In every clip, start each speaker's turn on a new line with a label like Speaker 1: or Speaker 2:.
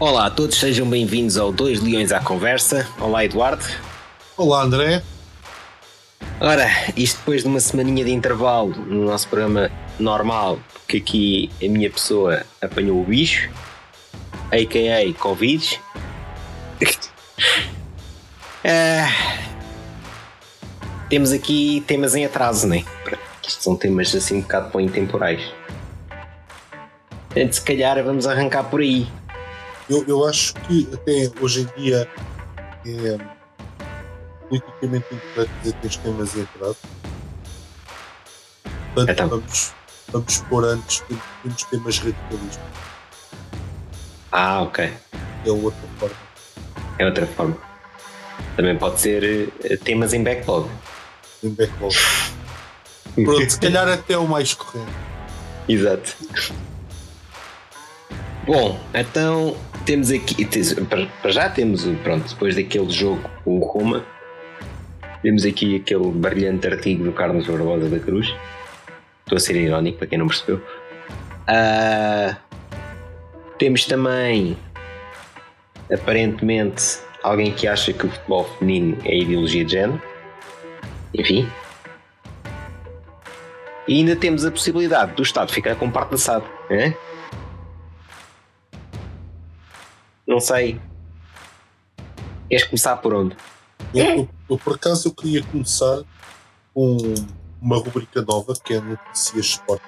Speaker 1: Olá a todos, sejam bem-vindos ao Dois Leões à Conversa. Olá, Eduardo.
Speaker 2: Olá, André.
Speaker 1: Ora, isto depois de uma semaninha de intervalo no nosso programa normal, porque aqui a minha pessoa apanhou o bicho, a.k.a. Covid. Ah, temos aqui temas em atraso, né? Isto são temas assim um bocado para intemporais. Portanto, se calhar vamos arrancar por aí.
Speaker 2: Eu, eu acho que até hoje em dia é politicamente incorreto dizer que este temas em atraso. Portanto,
Speaker 1: Então.
Speaker 2: vamos, vamos pôr antes temos temas radicalistas.
Speaker 1: Ah, ok.
Speaker 2: É outra forma.
Speaker 1: É outra forma. Também pode ser eh, temas em backlog.
Speaker 2: Em backlog. Pronto, se calhar até é o mais correto.
Speaker 1: Exato. Bom, então temos aqui. Para já temos, pronto, depois daquele jogo com o Roma, temos aqui aquele brilhante artigo do Carlos Barbosa da Cruz. Estou a ser irónico para quem não percebeu. Ah, temos também, aparentemente, alguém que acha que o futebol feminino é ideologia de género. Enfim. E ainda temos a possibilidade do Estado ficar com parte da SAD. É? Não sei. Queres começar por onde?
Speaker 2: Eu, eu- eu, por acaso eu queria começar com uma rubrica nova que é Notícias Sport.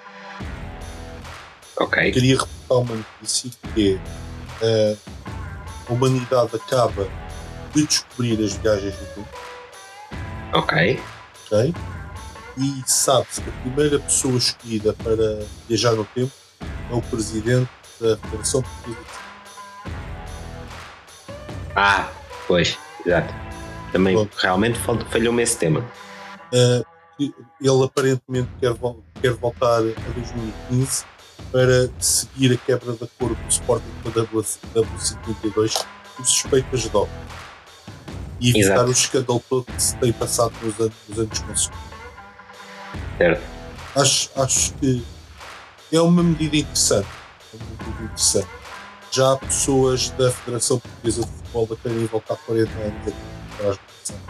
Speaker 1: Ok.
Speaker 2: Queria reportar uma notícia que é eh, a humanidade acaba de descobrir as viagens no tempo,
Speaker 1: Ok.
Speaker 2: ok? E sabe-se que a primeira pessoa escolhida para viajar no tempo é o presidente da Federação Portuguesa de
Speaker 1: Ah, pois, exato. Também
Speaker 2: Pronto.
Speaker 1: realmente fal- falhou-me esse tema.
Speaker 2: Uh, ele aparentemente quer, vol- quer voltar a 2015 para seguir a quebra de acordo do Sporting com a W52 por suspeitas de doping e evitar
Speaker 1: Exato.
Speaker 2: o escândalo todo que se tem passado nos anos, nos anos consecutivos.
Speaker 1: Certo.
Speaker 2: Acho, acho que é uma medida interessante. É uma medida interessante. Já há pessoas da Federação Portuguesa de Futebol a querem voltar 40 anos aqui atrás do passado.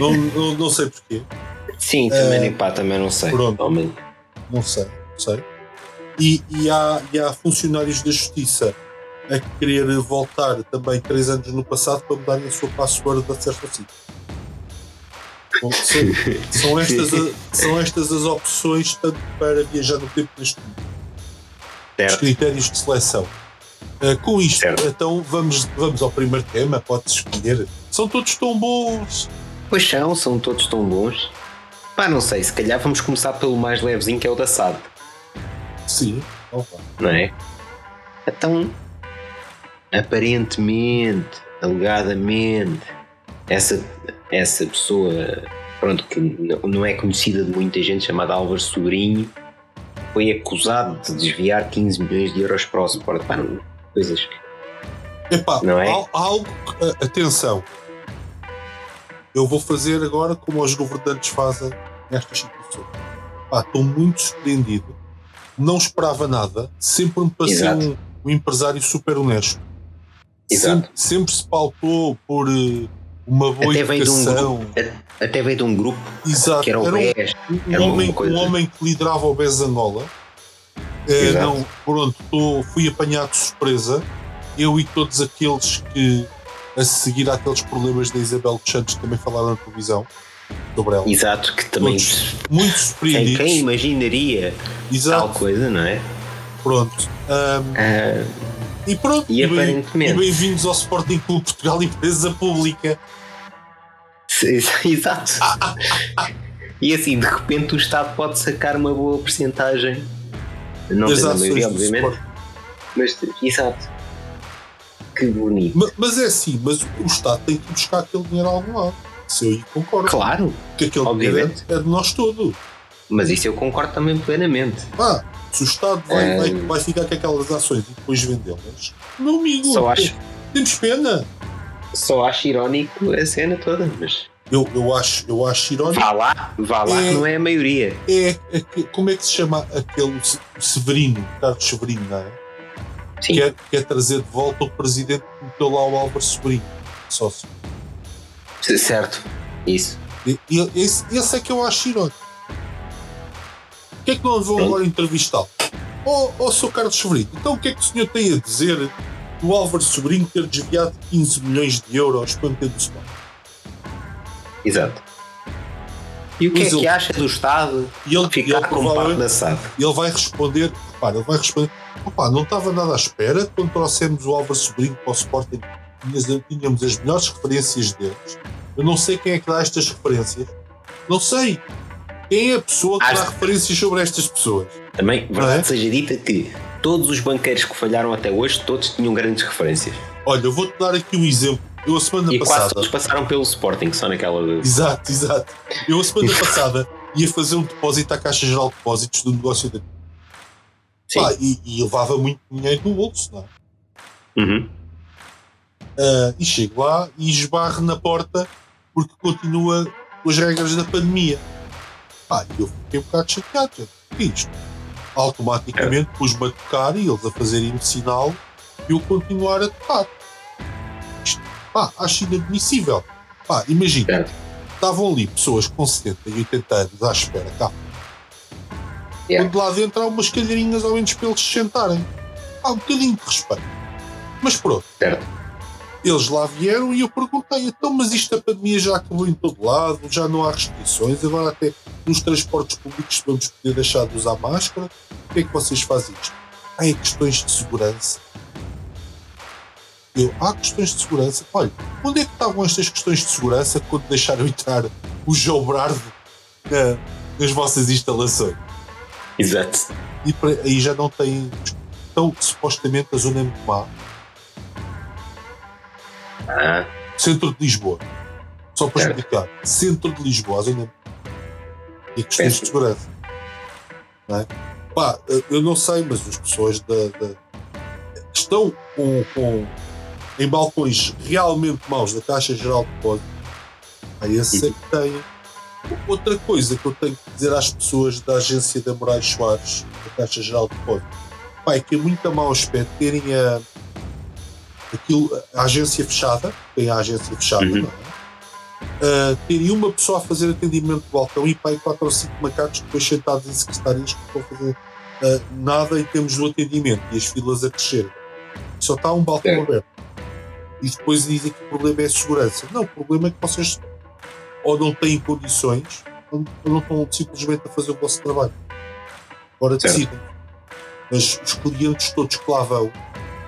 Speaker 2: não, não, não sei porquê.
Speaker 1: Sim, também, nem pá, também não sei.
Speaker 2: pronto.
Speaker 1: Realmente.
Speaker 2: Não sei, não sei. E, e, há, e há funcionários da Justiça a querer voltar também três anos no passado para mudarem a sua password de acesso ao sítio. Bom, São, são, estas, a- são estas as opções tanto para viajar no tempo neste momento. Os
Speaker 1: Certo.
Speaker 2: critérios de seleção. Ah, com isto,
Speaker 1: Certo.
Speaker 2: então vamos, vamos ao primeiro tema, pode-se escolher. São todos tão bons.
Speaker 1: Pois são, são todos tão bons. Pá, não sei, se calhar vamos começar pelo mais levezinho que é o da SAD,
Speaker 2: Sim, vá.
Speaker 1: não é? Então, aparentemente, alegadamente, essa, essa pessoa, pronto, que não é conhecida de muita gente, chamada Álvaro Sobrinho, foi acusado de desviar 15 milhões de euros para o Sport. Pá, coisas que.
Speaker 2: Epá,
Speaker 1: Não é?
Speaker 2: algo. atenção. Eu vou fazer agora como os governantes fazem nestas situações. Pá, estou muito surpreendido. Não esperava nada. Sempre me
Speaker 1: Exato.
Speaker 2: um, um empresário super honesto.
Speaker 1: Exato.
Speaker 2: Sempre, sempre se pautou por eh, uma boa
Speaker 1: Até veio, de um
Speaker 2: educação.
Speaker 1: grupo, até veio de um grupo
Speaker 2: Exato.
Speaker 1: que era o
Speaker 2: Era um-
Speaker 1: BES.
Speaker 2: um,
Speaker 1: Era
Speaker 2: homem, um homem que liderava o BES Angola. Eh, não, pronto, tô- fui apanhado de surpresa. Eu e todos aqueles que, a seguir àqueles problemas da Isabel dos Santos, também falaram na televisão sobre ela.
Speaker 1: Exato, que também.
Speaker 2: Todos muito
Speaker 1: Quem,
Speaker 2: surpreendidos.
Speaker 1: quem imaginaria tal
Speaker 2: Exato,
Speaker 1: coisa, não é?
Speaker 2: pronto. Ahm,
Speaker 1: Ah,
Speaker 2: e pronto,
Speaker 1: E
Speaker 2: e bem-vindos ao Sporting Clube Portugal, empresa pública.
Speaker 1: exato. e assim, de repente, o Estado pode sacar uma boa porcentagem. Não
Speaker 2: das
Speaker 1: tem a
Speaker 2: ações
Speaker 1: maioria, obviamente. Mas, exato. Que bonito.
Speaker 2: Ma- Mas é assim, mas o Estado tem que buscar aquele dinheiro a algum lado. Se eu concordo.
Speaker 1: Claro,
Speaker 2: que aquele
Speaker 1: obviamente.
Speaker 2: dinheiro é, de nós todos.
Speaker 1: mas isso eu concordo também plenamente.
Speaker 2: Pá, se o Estado vai,
Speaker 1: É.
Speaker 2: vai, vai ficar com aquelas ações e depois vendê-las, meu amigo,
Speaker 1: Só acho,
Speaker 2: temos pena.
Speaker 1: só acho irónico a cena toda, mas
Speaker 2: Eu, eu, acho, eu acho irónico.
Speaker 1: vá lá, vá lá,
Speaker 2: É.
Speaker 1: que não é a maioria.
Speaker 2: É, é como é que se chama aquele Se- Severino, Carlos Severino, não é?
Speaker 1: Sim.
Speaker 2: Quer, quer trazer de volta o presidente que meteu lá o Álvaro Sobrinho, sócio.
Speaker 1: Certo. Isso.
Speaker 2: E, e esse, esse é que eu acho irónico. O que é que não vão
Speaker 1: Sim.
Speaker 2: agora entrevistá-lo? Oh, oh, Sr. Carlos Sobrinho, então o que é que o senhor tem a dizer do Álvaro Sobrinho ter desviado 15 milhões de euros para meter do Sport?
Speaker 1: Exato. E o que
Speaker 2: Mas
Speaker 1: é que
Speaker 2: ele-
Speaker 1: acha do Estado
Speaker 2: E ele,
Speaker 1: ficar
Speaker 2: ele
Speaker 1: com parte da SAD?
Speaker 2: ele vai responder, repara, ele vai responder, opá, não estava nada à espera quando trouxemos o Álvaro Sobrinho para o Sporting, tínhamos, tínhamos as melhores referências deles. Eu não sei quem é que dá estas referências. Não sei. Quem é a pessoa que dá
Speaker 1: Acho-
Speaker 2: referências sobre estas pessoas?
Speaker 1: Também, verdade
Speaker 2: é?
Speaker 1: seja dita que todos os banqueiros que falharam até hoje, todos tinham grandes referências.
Speaker 2: Olha, eu vou-te dar aqui um exemplo. Eu a semana
Speaker 1: E quase
Speaker 2: passada.
Speaker 1: todos passaram pelo Sporting, só naquela.
Speaker 2: Exato, exato. Eu a semana passada ia fazer um depósito à Caixa Geral de Depósitos do negócio dele.
Speaker 1: Sim.
Speaker 2: Pá, e, e levava muito dinheiro no bolso, não é?
Speaker 1: Uhum.
Speaker 2: Ah, e chego lá e esbarro na porta porque continua com as regras da pandemia. Pá, e eu fiquei um bocado chateado. O que é isto? Automaticamente pus-me a tocar e eles a fazerem o sinal e eu continuar a tocar. Pá, acho inadmissível. Pá, imagina, estavam ali pessoas com 70 e 80 anos à espera cá.
Speaker 1: Yeah.
Speaker 2: Quando lá dentro há umas cadeirinhas ao menos para eles se sentarem. Há um bocadinho de respeito. Mas pronto.
Speaker 1: Certo.
Speaker 2: Eles lá vieram e eu perguntei, então, mas isto a pandemia já acabou em todo lado, já não há restrições, agora até nos transportes públicos vamos poder deixar de usar máscara. O que é que vocês fazem isto? Ah, é questões de segurança. Eu, há questões de segurança. Olha, onde é que estavam estas questões de segurança quando deixaram entrar o João Brardo na- nas vossas instalações?
Speaker 1: Exato.
Speaker 2: E aí já não tem. Então, supostamente, a zona é muito má.
Speaker 1: Ah,
Speaker 2: Centro de Lisboa. Só para explicar. Centro de Lisboa, a zona. E questões de
Speaker 1: Péssimo.
Speaker 2: segurança. Não é? Pá, eu não sei, mas as pessoas da, da- que estão com, com- em balcões realmente maus da Caixa Geral de Depósitos, pá, esse é que tem. Outra coisa que eu tenho que dizer às pessoas da agência da Moraes Soares, da Caixa Geral de Depósitos, pá, é que é muito a mau aspecto terem a, aquilo, a agência fechada, tem a agência fechada,
Speaker 1: Uhum.
Speaker 2: não é? Uh, terem uma pessoa a fazer atendimento do balcão e pai quatro ou cinco macacos depois sentados em secretarias que estão a fazer uh, nada em termos do atendimento e as filas a crescer. Só está um balcão
Speaker 1: É.
Speaker 2: aberto. E depois dizem que o problema é a segurança. Não, o problema é que vocês ou não têm condições ou não estão simplesmente a fazer o vosso trabalho. Agora decidem. Mas os clientes todos que lá vão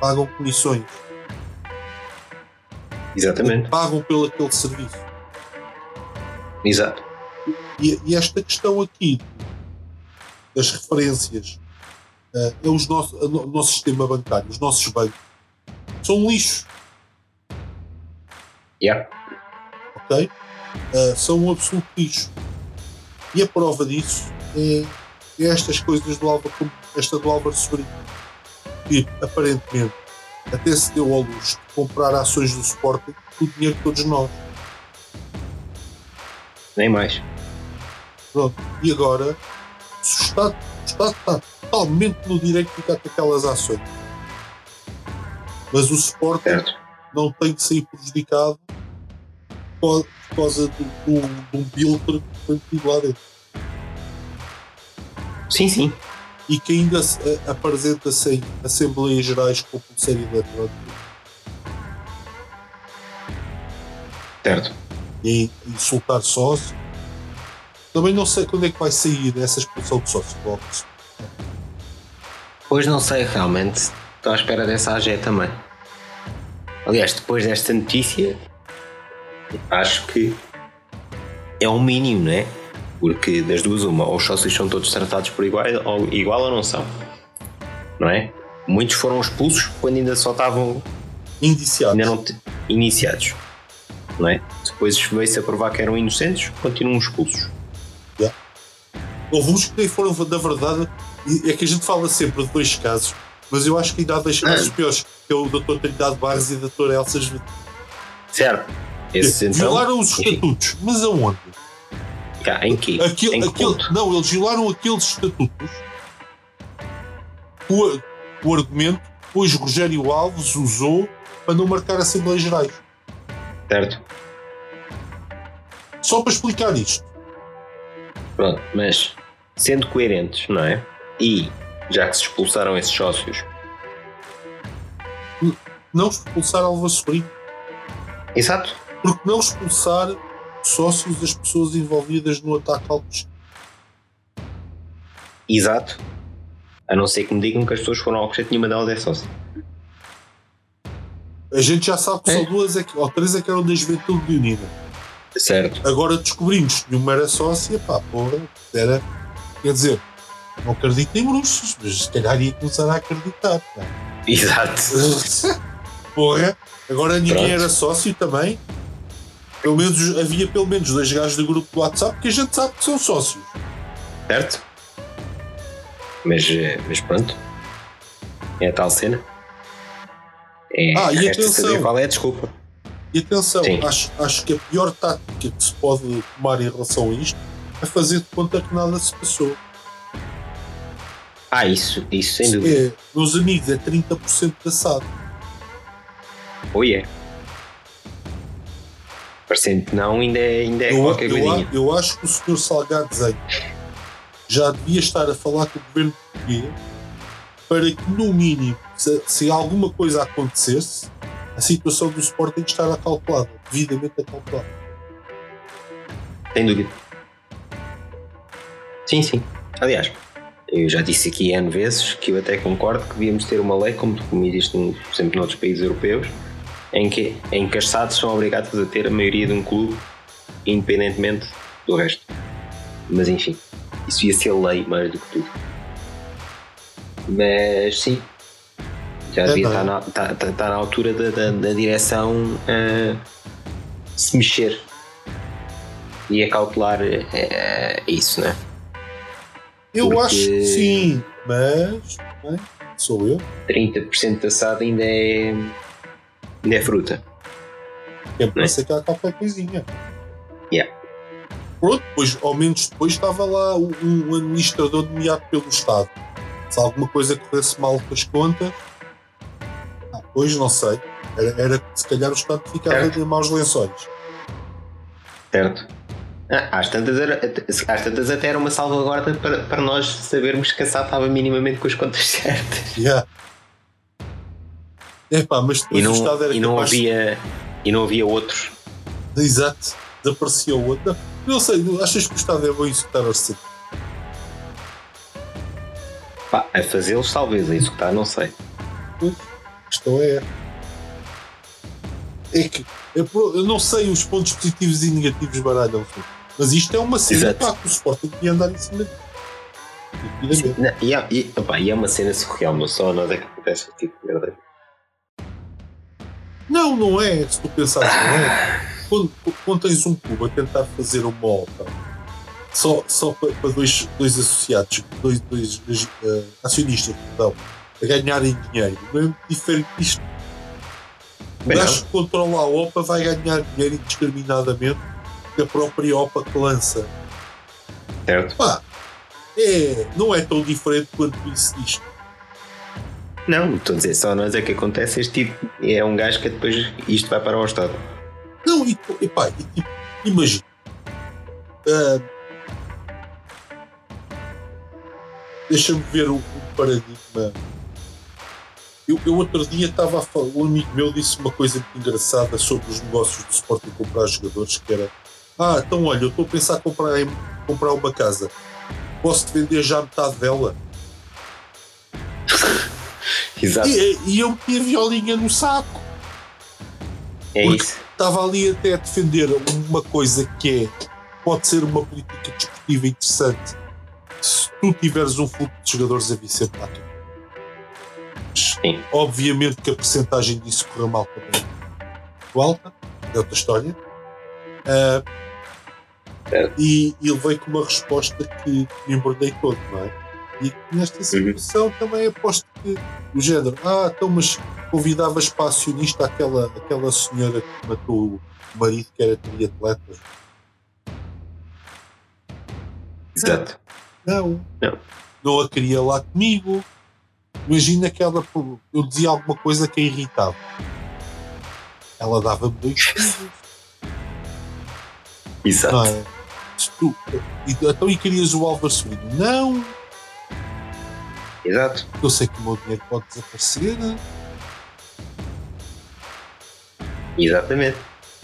Speaker 2: pagam comissões,
Speaker 1: exatamente.
Speaker 2: pagam pelo aquele serviço.
Speaker 1: Exato.
Speaker 2: E, e esta questão aqui das referências eh, é os nosso, o nosso sistema bancário, os nossos bancos são lixo,
Speaker 1: Yeah.
Speaker 2: ok? Eh, são um absoluto lixo. E a prova disso é, é estas coisas do Álvaro, como esta do Álvaro Sobrinho, que aparentemente até se deu ao luxo de comprar ações do Sporting com o dinheiro de todos nós.
Speaker 1: Nem mais.
Speaker 2: Pronto. E agora, se o Estado, o Estado está totalmente no direito de ficar com aquelas ações. Mas o Sporting
Speaker 1: Certo.
Speaker 2: Não tem que sair prejudicado por causa de, de um, de um filtro que foi metido lá dentro.
Speaker 1: Sim, sim.
Speaker 2: E que ainda se, apresenta-se em Assembleias Gerais com pulseira eletrónica.
Speaker 1: Certo.
Speaker 2: E insultar sócio. Também não sei quando é que vai sair essa expulsão de sócio.
Speaker 1: Pois não sei realmente. Estou à espera dessa AG também. Aliás, depois desta notícia, acho que é um mínimo, não é? Porque das duas, uma, ou os sócios são todos tratados por igual ou, igual ou não são. Não é? Muitos foram expulsos quando ainda só estavam
Speaker 2: Indiciados.
Speaker 1: ainda não te- iniciados. Não é? Depois veio-se a provar que eram inocentes, continuam expulsos.
Speaker 2: Houve uns que nem foram, da verdade, é que a gente fala sempre de dois casos, mas eu acho que ainda há dois casos piores, que é o Dr. Trindade Barros e a Dra. Elsa Azevedo.
Speaker 1: Certo. Esses então.
Speaker 2: Violaram os estatutos, mas aonde?
Speaker 1: Cá, em que?
Speaker 2: Aquele,
Speaker 1: em que
Speaker 2: aquele, não, eles violaram aqueles estatutos com o argumento depois Rogério Alves usou para não marcar Assembleias Gerais.
Speaker 1: Certo?
Speaker 2: Só para explicar isto.
Speaker 1: Pronto, mas sendo coerentes, não é? E já que se expulsaram esses sócios.
Speaker 2: Não expulsar Alva Sobrinho.
Speaker 1: Exato.
Speaker 2: Porque não expulsar sócios das pessoas envolvidas no ataque ao Alves?
Speaker 1: Exato. A não ser que me digam que as pessoas foram ao Alcochete e nenhuma delas é sócio.
Speaker 2: A gente já sabe que
Speaker 1: É.
Speaker 2: só duas é que, ou três é que eram da Juventude de Unida.
Speaker 1: Certo.
Speaker 2: Agora descobrimos que nenhuma era sócia, pá, porra, era. Quer dizer, não acredito em bruxos, mas se calhar ia começar a acreditar. pá.
Speaker 1: Exato.
Speaker 2: Porra, agora ninguém
Speaker 1: Pronto.
Speaker 2: era sócio também. Pelo menos havia pelo menos dois gajos do grupo do WhatsApp que a gente sabe que são sócios.
Speaker 1: Certo? Mas, eh, mas pronto. É a tal cena. É,
Speaker 2: Ah, e atenção.
Speaker 1: qual é a desculpa.
Speaker 2: E atenção,
Speaker 1: Sim.
Speaker 2: acho, acho que a pior tática que se pode tomar em relação a isto é fazer de conta que nada se passou.
Speaker 1: Ah, isso, isso sem dúvida.
Speaker 2: É, meus amigos, é 30% de assado.
Speaker 1: Ou é. Parecendo que não, ainda é, ainda é
Speaker 2: Eu,
Speaker 1: qualquer
Speaker 2: eu,
Speaker 1: coisinha.
Speaker 2: eu acho que o Sr. Salgado Zenho já devia estar a falar com o governo português para que, no mínimo, se, se alguma coisa acontecesse, a situação do Sporting estar calculada, devidamente acalculada.
Speaker 1: Sem dúvida. Sim, sim. Aliás, eu já disse aqui N vezes que eu até concordo que devíamos ter uma lei, como, como existe por exemplo, noutros países europeus, em que, em que as SADs são obrigadas a ter a maioria de um clube, independentemente do resto. Mas enfim, isso ia ser lei mais do que tudo. Mas sim, já
Speaker 2: É,
Speaker 1: devia
Speaker 2: não.
Speaker 1: estar na, tá- tá- tá na altura da, da, da direção ah, se mexer e acautelar eh, isso, né?
Speaker 2: Eu
Speaker 1: Porque-
Speaker 2: acho que sim, mas bem, sou eu.
Speaker 1: 30% de assado ainda é. ainda é fruta.
Speaker 2: É pensa que há qualquer coisinha.
Speaker 1: Yeah.
Speaker 2: Pronto, depois, ao menos depois estava lá um, administrador nomeado pelo Estado. Se alguma coisa corresse mal com as contas, ah, pois não sei. Era, era se calhar o Estado ficava
Speaker 1: Certo.
Speaker 2: de maus lençóis.
Speaker 1: Certo? Ah, às, tantas era, às tantas até era uma salvaguarda para, para nós sabermos que a SAD estava minimamente com as contas certas.
Speaker 2: Yeah. Epá, mas
Speaker 1: E não,
Speaker 2: Estado era
Speaker 1: e não
Speaker 2: de-
Speaker 1: havia. E não havia outros.
Speaker 2: Exato, desaparecia o outro. Não, não sei, achas que o Estado é bom executar orçamento?
Speaker 1: Pá, a fazê-los talvez, a executar, não sei.
Speaker 2: A questão é. É que pro- eu não sei os pontos positivos e negativos baralham mas isto é uma cena pá, que o Sporting devia andar em cima disso.
Speaker 1: Não, e, é, e, e é uma cena surreal, mas só nós é que acontece esse tipo de merda.
Speaker 2: Não, não é, se tu pensares, não é. Quando, quando tens um clube a tentar fazer uma obra só, só para, para dois, dois associados, dois, dois eh, acionistas, perdão, a ganharem dinheiro, não é diferente disto. O gajo que controla a OPA vai ganhar dinheiro indiscriminadamente que a própria OPA que lança.
Speaker 1: Certo?
Speaker 2: Pá, é, não é tão diferente quanto isso diz.
Speaker 1: Não, estou a dizer, só nós é que acontece este tipo. É um gajo que depois isto vai para o Estado.
Speaker 2: Não, e, e pá, e, tipo, imagina. ah, Deixa-me ver o paradigma. Eu, eu outro dia estava a falar, um amigo meu disse uma coisa muito engraçada sobre os negócios do Sporting comprar jogadores, que era Ah, então olha, eu estou a pensar em comprar, em comprar uma casa. Posso-te vender já metade dela?
Speaker 1: Exato.
Speaker 2: E, e eu meti a violinha no saco.
Speaker 1: É
Speaker 2: porque-
Speaker 1: isso.
Speaker 2: estava ali até a defender uma coisa que é pode ser uma política desportiva interessante se tu tiveres um fluxo de jogadores a à tua. Mas,
Speaker 1: Sim.
Speaker 2: Obviamente que a percentagem disso correu mal também. Muito alta, é outra história. Ah,
Speaker 1: Certo.
Speaker 2: e, ele veio com uma resposta que me embordei todo, não é? E nesta situação também aposto que o género, ah, então, mas convidavas para acionista aquela, aquela senhora que matou o marido que era triatleta.
Speaker 1: Exato.
Speaker 2: Não.
Speaker 1: Não.
Speaker 2: Não a queria lá comigo. Imagina que ela, eu dizia alguma coisa que a irritava. Ela dava-me dois.
Speaker 1: Exato.
Speaker 2: Não é? Se tu- então e querias o Álvaro Sobrinho? Não,
Speaker 1: Exato.
Speaker 2: eu sei que o meu dinheiro pode desaparecer.
Speaker 1: Exatamente.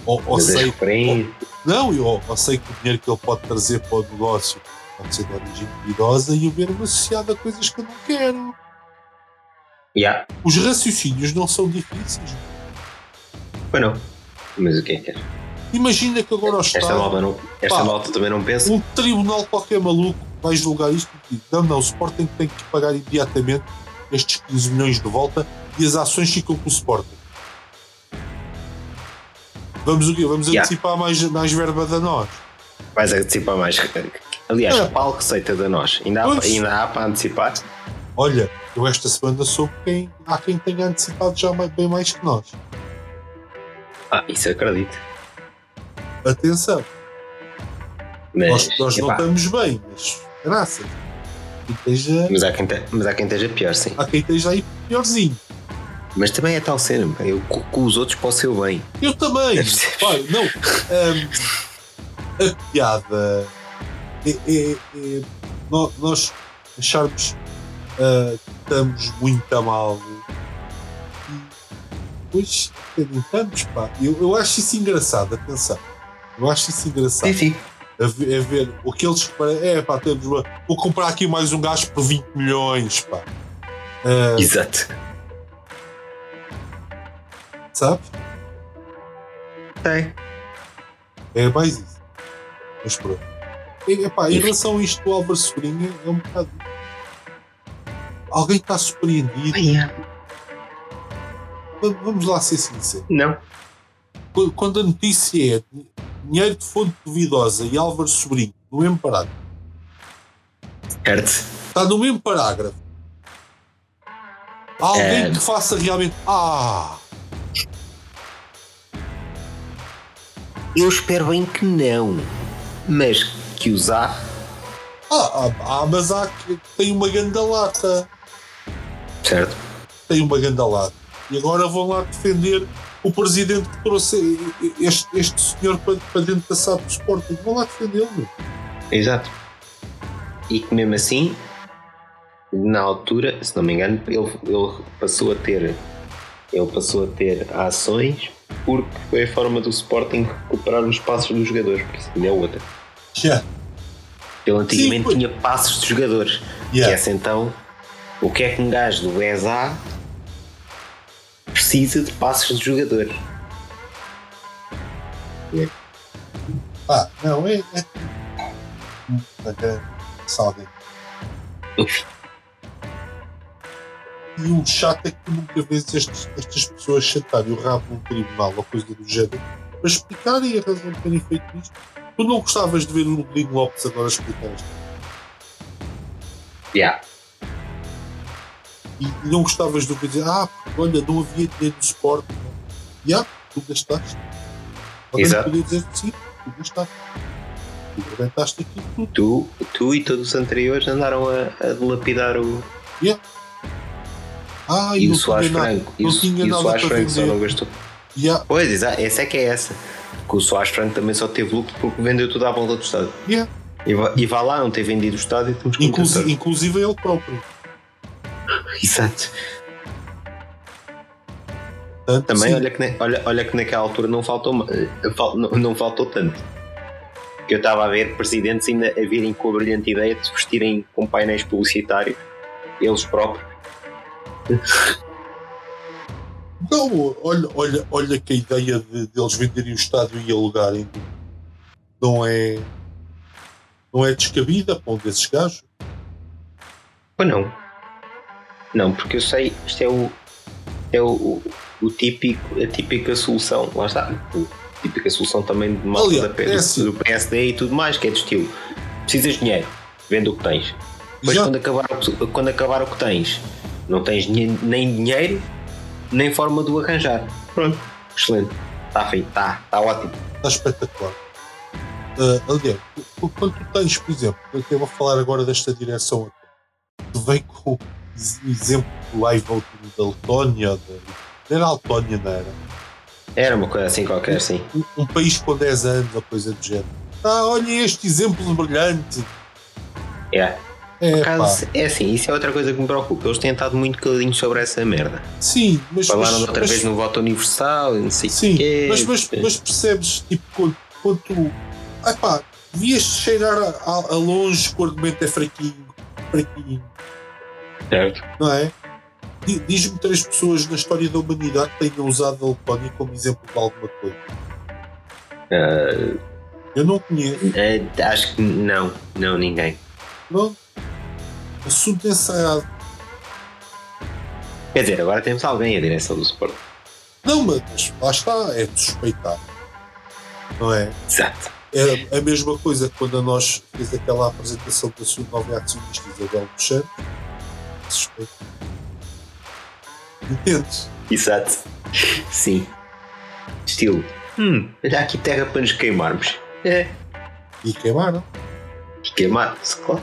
Speaker 2: Ou, ou
Speaker 1: as
Speaker 2: sei,
Speaker 1: referências.
Speaker 2: não, eu, ou sei que o dinheiro que ele pode trazer para o negócio pode ser de origem duvidosa e eu ver-me associado a coisas que eu não quero.
Speaker 1: Yeah.
Speaker 2: Os raciocínios não são difíceis.
Speaker 1: Pois não. Mas o que é que é?
Speaker 2: Imagina que agora
Speaker 1: Esta
Speaker 2: está
Speaker 1: malta, não, esta
Speaker 2: Pá.
Speaker 1: malta também não pensa.
Speaker 2: um tribunal qualquer maluco vai julgar isto e diz, não, não, o Sporting tem que pagar imediatamente estes 15 milhões de volta e as ações ficam com o Sporting. Vamos o quê? Vamos
Speaker 1: Yeah.
Speaker 2: antecipar mais, mais verba da nós.
Speaker 1: Vais antecipar mais. Aliás,
Speaker 2: É.
Speaker 1: qual receita da nós? Ainda há, ainda há para antecipar?
Speaker 2: Olha, eu esta semana soube quem há quem tenha antecipado já bem mais que nós.
Speaker 1: Ah, isso acredito.
Speaker 2: Atenção,
Speaker 1: Mas,
Speaker 2: nós, nós não estamos bem, mas graças. Esteja,
Speaker 1: mas, há quem te- mas há quem esteja pior, sim.
Speaker 2: há quem esteja aí piorzinho.
Speaker 1: Mas também é tal cena, pá, eu co- com os outros para o seu bem.
Speaker 2: Eu também. Olha, não. hum, a piada é, é- é nó- nós acharmos que estamos muito a mal. E depois estamos, pá. Eu, eu acho isso engraçado, atenção. Eu acho isso engraçado.
Speaker 1: sim.
Speaker 2: A ver, a ver o que eles é pá, temos uma, vou comprar aqui mais um gajo por 20 milhões, pá. Ah,
Speaker 1: Exato.
Speaker 2: sabe?
Speaker 1: Tem.
Speaker 2: É mais isso. Mas pronto. E, epá, em relação a isto do Álvaro Sobrinho, é um bocado. Alguém está surpreendido. Va- Vamos lá ser sinceros.
Speaker 1: Não.
Speaker 2: Qu- Quando a notícia é dinheiro de fonte duvidosa e Álvaro Sobrinho, no mesmo parágrafo,
Speaker 1: Certo.
Speaker 2: está no mesmo parágrafo. Há alguém
Speaker 1: É.
Speaker 2: que faça realmente. Ah!
Speaker 1: Eu espero bem que não. Mas que há.
Speaker 2: Ah, ah, ah, mas há que tem uma ganda lata.
Speaker 1: Certo?
Speaker 2: tem uma ganda lata. E agora vão lá defender o presidente que trouxe este, este senhor para, para dentro da SAD do Sporting. Vão lá defendê-lo.
Speaker 1: Exato. E que mesmo assim, na altura, se não me engano, ele, ele passou a ter. Ele passou a ter ações porque foi a forma do Sporting recuperar os passos dos jogadores, porque isso ainda é outra.
Speaker 2: Já.
Speaker 1: Ele antigamente
Speaker 2: foi.
Speaker 1: tinha passos de jogadores. Que
Speaker 2: Yeah.
Speaker 1: essa então, o que é que um gajo do ESA precisa de passos de jogadores?
Speaker 2: Ah, não, é. é... Salve. E o chato é que nunca vês estes- estas pessoas sentarem o rabo num tribunal ou coisa do género para explicarem a razão de terem feito isto. Tu não gostavas de ver o Rodrigo Lopes agora explicar isto.
Speaker 1: yeah.
Speaker 2: E e não gostavas de ouvir dizer, ah, olha, não havia dinheiro no Sport. E ah, tu gastaste. Alguém
Speaker 1: Exato.
Speaker 2: podia dizer que sim, tu gastaste. Tu arrebentaste aqui tudo.
Speaker 1: tu, tu e todos os anteriores andaram a, a dilapidar o.
Speaker 2: Ah,
Speaker 1: E, o
Speaker 2: não
Speaker 1: Soares Franco. E,
Speaker 2: não
Speaker 1: o,
Speaker 2: tinha
Speaker 1: e o Soares Franco só não gastou.
Speaker 2: Yeah,
Speaker 1: Pois, exato, essa é que é essa. Que o Soares Franco também só teve lucro porque vendeu tudo à volta do estádio.
Speaker 2: yeah.
Speaker 1: E, vá- e vá lá, não ter vendido o estádio, temos que
Speaker 2: Inclusive, inclusive ele próprio.
Speaker 1: Exato.
Speaker 2: Portanto,
Speaker 1: Também
Speaker 2: sim,
Speaker 1: olha que, olha, olha que naquela altura não faltou, eh, não, não faltou tanto. Que eu estava a ver presidentes ainda a virem com a brilhante ideia de se vestirem com painéis publicitários, eles próprios.
Speaker 2: Não, olha, olha, olha que a ideia de, de eles venderem o estádio e alugarem não é, não é descabida para um desses gajos.
Speaker 1: Ou não? Não, porque eu sei, isto é o. É o, o, típico, a típica solução. Lá está. A típica solução também de malta
Speaker 2: Aliás,
Speaker 1: da
Speaker 2: é assim.
Speaker 1: do, do PSD e tudo mais, que é de estilo. Precisas de dinheiro, vende o que tens. Depois
Speaker 2: Já-
Speaker 1: quando acabar, o que- quando acabar o que tens, não tens nem dinheiro, nem forma de o arranjar. Pronto, excelente. Está feito, está, está ótimo.
Speaker 2: Está espetacular. Uh, aliás, tu- quando tu tens, por exemplo, eu vou falar agora desta direção aqui, tu vem com exemplo do live voting da Letónia, da, era a Letónia, não era?
Speaker 1: Era uma coisa assim qualquer, sim.
Speaker 2: Um, um país com 10 anos ou coisa do género. Ah, olha este exemplo brilhante. É, pá.
Speaker 1: é assim, isso é outra coisa que me preocupa. Eles têm estado muito caladinhos sobre essa merda.
Speaker 2: Sim, mas.
Speaker 1: Falaram
Speaker 2: mas,
Speaker 1: outra
Speaker 2: mas,
Speaker 1: vez no voto universal e não sei o
Speaker 2: Sim,
Speaker 1: quê.
Speaker 2: mas, mas, mas percebes, tipo, quando, quando tu. Ai pá, devias cheirar a, a- a longe que o argumento é fraquinho, fraquinho,
Speaker 1: Certo.
Speaker 2: não é? Di- Diz-me três pessoas na história da humanidade que tenham usado a Letónia como exemplo de alguma coisa.
Speaker 1: Ah,
Speaker 2: Eu não conheço.
Speaker 1: ah, acho que não, não, ninguém.
Speaker 2: Não. Assunto ensaiado.
Speaker 1: Quer dizer, agora temos alguém a direção do Sport.
Speaker 2: Não, mas lá está, é de suspeitar. Não é?
Speaker 1: Exato.
Speaker 2: É a mesma coisa que quando a nós fez aquela apresentação da sua nova acionista Isabel dos Santos. Suspeito.
Speaker 1: Exato. Sim. Estilo. Hum, olha aqui terra para nos queimarmos. É.
Speaker 2: E queimaram.
Speaker 1: E queimar-se, claro.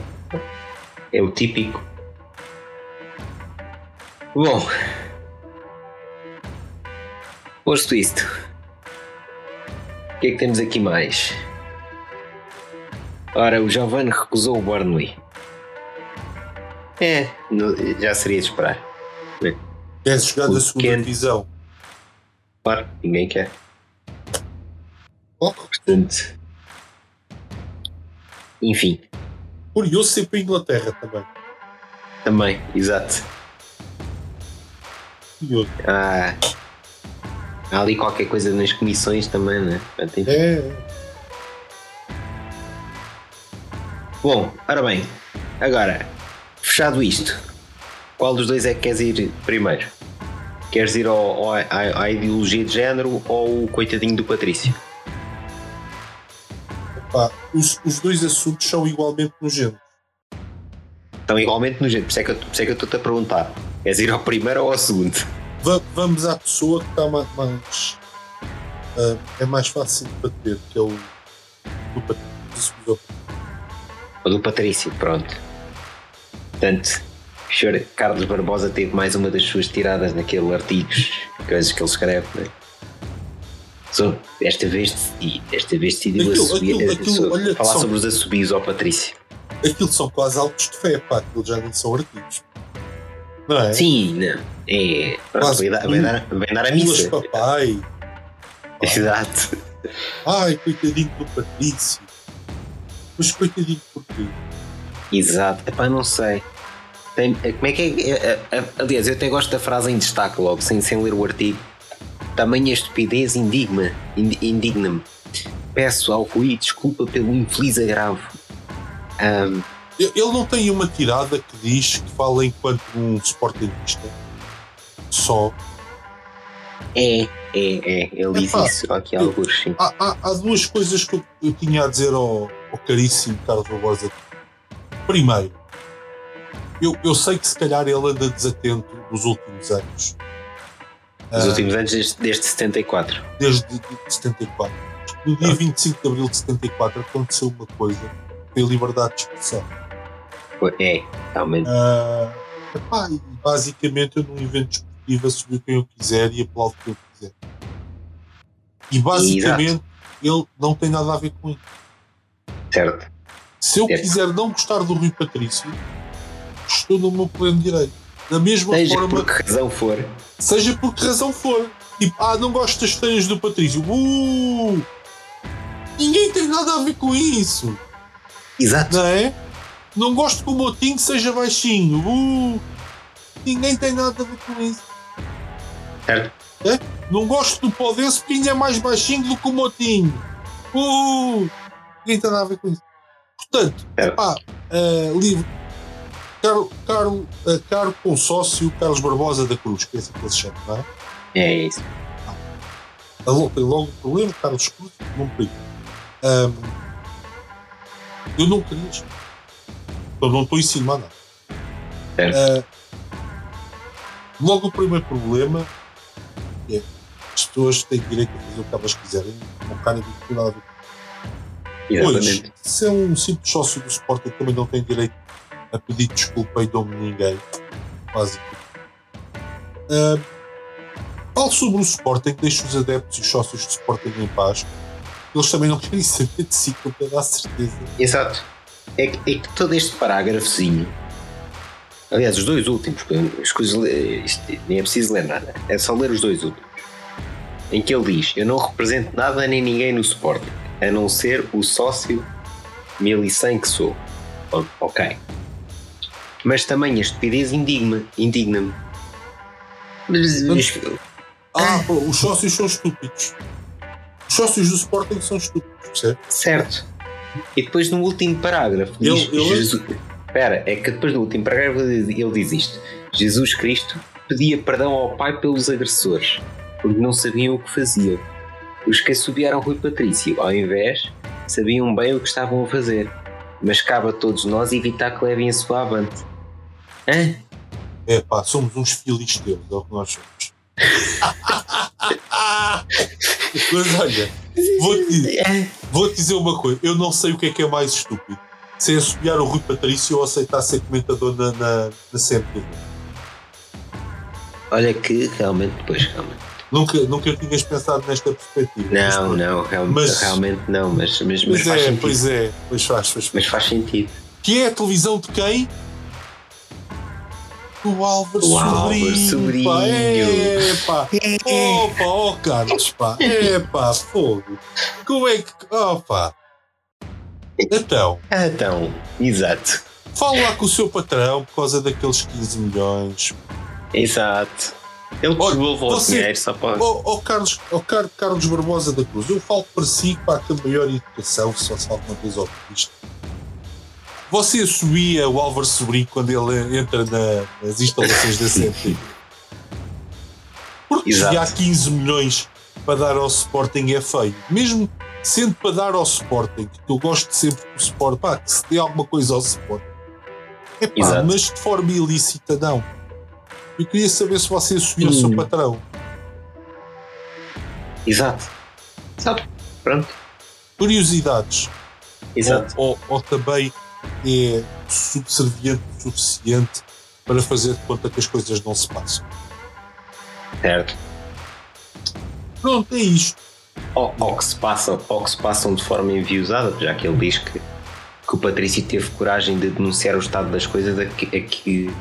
Speaker 1: É o típico. Bom. Posto isto. O que é que temos aqui mais? Ora, o Giovanni recusou o Burnley. É, no- já seria de esperar.
Speaker 2: Queres jogar da segunda divisão?
Speaker 1: Claro, ninguém quer.
Speaker 2: Oh,
Speaker 1: Portanto. Enfim,
Speaker 2: curioso sempre para a Inglaterra também.
Speaker 1: também, exato.
Speaker 2: Curioso.
Speaker 1: Ah, há ali qualquer coisa nas comissões também, né? Portanto.
Speaker 2: É.
Speaker 1: Bom, ora bem, agora, fechado isto, qual dos dois é que queres ir primeiro? Queres ir ao, ao- à, à ideologia de género ou o coitadinho do Patrício?
Speaker 2: Pá, os, os dois assuntos são igualmente nojentos.
Speaker 1: Estão igualmente no jeito, por isso é que eu- é que eu estou-te a perguntar. Queres ir ao primeiro ou ao segundo?
Speaker 2: Va- vamos à pessoa que está ma- mais. ah, é mais fácil de bater, que é o. o Patrício.
Speaker 1: Ou do Patrício, pronto. Portanto, o senhor Carlos Barbosa teve mais uma das suas tiradas naquele artigos, coisas que ele escreve, né? So, desta vez decidi, desta vez decidiu
Speaker 2: Aquilo-
Speaker 1: assumir-
Speaker 2: aquilo- aquilo,
Speaker 1: so-
Speaker 2: olha que
Speaker 1: falar
Speaker 2: são-
Speaker 1: sobre os assobios ao Patrício.
Speaker 2: Aquilo são quase altos de fé, pá, aquilo já nem são artigos. Não é?
Speaker 1: Sim, não. É, pronto, vai, dar, vai, dar, vai dar a missa.
Speaker 2: papai.
Speaker 1: Exato.
Speaker 2: Ai, coitadinho do Patrício. Mas coitadinho porquê?
Speaker 1: Exato. Epá, não sei. Tem- como é que é? é, é, é, Aliás, eu até gosto da frase em destaque logo, sem, sem ler o artigo. Tamanha estupidez indigna, ind- indigna-me. Peço ao Rui desculpa pelo infeliz agravo. Ahm,
Speaker 2: Ele não tem uma tirada que diz que fala enquanto um sportingista. Só.
Speaker 1: é, é, é. Ele diz
Speaker 2: Epá,
Speaker 1: isso aqui há
Speaker 2: eu-
Speaker 1: alguns.
Speaker 2: Há, há- há duas coisas que eu, eu tinha a dizer ao, ao caríssimo Carlos Barbosa. Primeiro, eu, eu sei que se calhar ele anda desatento nos últimos anos.
Speaker 1: Nos
Speaker 2: Ah,
Speaker 1: últimos anos, desde, desde 74.
Speaker 2: desde de, de 74. No dia 25 de abril de 74 aconteceu uma coisa, foi a liberdade de expressão.
Speaker 1: É, realmente.
Speaker 2: Ah, epá, basicamente eu num evento desportivo assumi quem eu quiser e aplaudo quem eu quiser. E basicamente ele não tem nada a ver com isso.
Speaker 1: Certo.
Speaker 2: Se eu
Speaker 1: Certo.
Speaker 2: quiser não gostar do Rui Patrício, estou no meu pleno direito. Da mesma
Speaker 1: Seja
Speaker 2: forma,
Speaker 1: por que razão for.
Speaker 2: seja por que razão for. Tipo, ah, não gosto das esteiras do Patrício. Uh! Ninguém tem nada a ver com isso.
Speaker 1: Exato.
Speaker 2: Não é? Não gosto que o Motinho seja baixinho. Uh! Ninguém tem nada a ver com isso.
Speaker 1: Certo.
Speaker 2: Não gosto do Podense porque ainda é mais baixinho do que o Motinho. Uh! Ninguém tem nada a ver com isso. Portanto,
Speaker 1: É.
Speaker 2: pá, uh, livre. Caro, caro, uh, caro consórcio Carlos Barbosa da Cruz, que é assim que ele se chama, não é?
Speaker 1: É isso.
Speaker 2: Ah, logo- logo o problema, Carlos Cruz, não perigo. Ahm, eu não queria isto. Eu não estou a insinuar nada. Ah, logo o primeiro problema é as pessoas têm direito a fazer o que elas quiserem, não querem de ver
Speaker 1: Exatamente.
Speaker 2: Pois, se é um simples sócio do Sporting também não tem direito a pedir desculpa nome de ninguém. basicamente. Uh, falo sobre o Sporting, deixo os adeptos e os sócios do Sporting em paz. Eles também não querem saber de si, com toda a certeza.
Speaker 1: Exato. É que, é que todo este parágrafozinho, aliás, os dois últimos, as coisas, isto, nem é preciso ler nada, é só ler os dois últimos, em que ele diz: Eu não represento nada nem ninguém no Sporting, a não ser o sócio 1100 que sou. Ok. Mas também a estupidez indigna-me. Indigna
Speaker 2: mas, mas, ah, pô, os sócios são estúpidos. Os sócios do Sporting são estúpidos, percebe?
Speaker 1: Certo. E depois no último parágrafo diz ele, ele... Jesus... Espera, é que depois no último parágrafo ele diz isto. Jesus Cristo pedia perdão ao Pai pelos agressores, porque não sabiam o que faziam. Os que assobiaram Rui Patrício, ao invés, sabiam bem o que estavam a fazer. Mas cabe a todos nós evitar que levem a sua avante. Hã?
Speaker 2: É pá, somos uns filisteus, é o que nós somos. Mas olha, vou-te vou dizer uma coisa: eu não sei o que é que é mais estúpido. Se é assobiar o Rui Patrício ou aceitar ser comentador na, na, na CMTV.
Speaker 1: Olha que realmente, depois, realmente.
Speaker 2: Nunca, nunca tinhas pensado nesta perspectiva.
Speaker 1: Não, mas, não, realmente, mas, realmente não, mas, mas, mas
Speaker 2: faz é, sentido. Pois é, pois faz, faz,
Speaker 1: Mas faz sentido.
Speaker 2: Que é a televisão de quem? O Álvaro o Sobrinho. Sobrinho. Pá, é, pá. Opa, ó oh, Carlos, pá. É pá, fogo. Como é que. Opa. Então.
Speaker 1: Então, exato.
Speaker 2: Fala lá com o seu patrão por causa daqueles 15 milhões.
Speaker 1: Exato. Ele devolveu o dinheiro só para.
Speaker 2: Ó Carlos, oh, Car Carlos Barbosa da Cruz, eu falo para si para ter maior educação, se só se alguma vez ao isto. Você subia o Álvaro Sobrinho quando ele entra na, nas instalações da CNT? Porque se há 15 milhões para dar ao Sporting é feio. Mesmo sendo para dar ao Sporting, que eu gosto sempre do Sporting, pá, que se dê alguma coisa ao Sporting. É pá, mas de forma ilícita não. Eu queria saber se você subia o seu patrão.
Speaker 1: Exato. Exato. Pronto.
Speaker 2: Curiosidades.
Speaker 1: Exato.
Speaker 2: Ou, ou, ou também é subserviente o suficiente para fazer de conta que as coisas não se passam.
Speaker 1: Certo.
Speaker 2: Pronto, é isto.
Speaker 1: Ou, ou, que se passam, ou que se passam de forma enviosada, já que ele diz que, que o Patrício teve coragem de denunciar o estado das coisas a que, a que,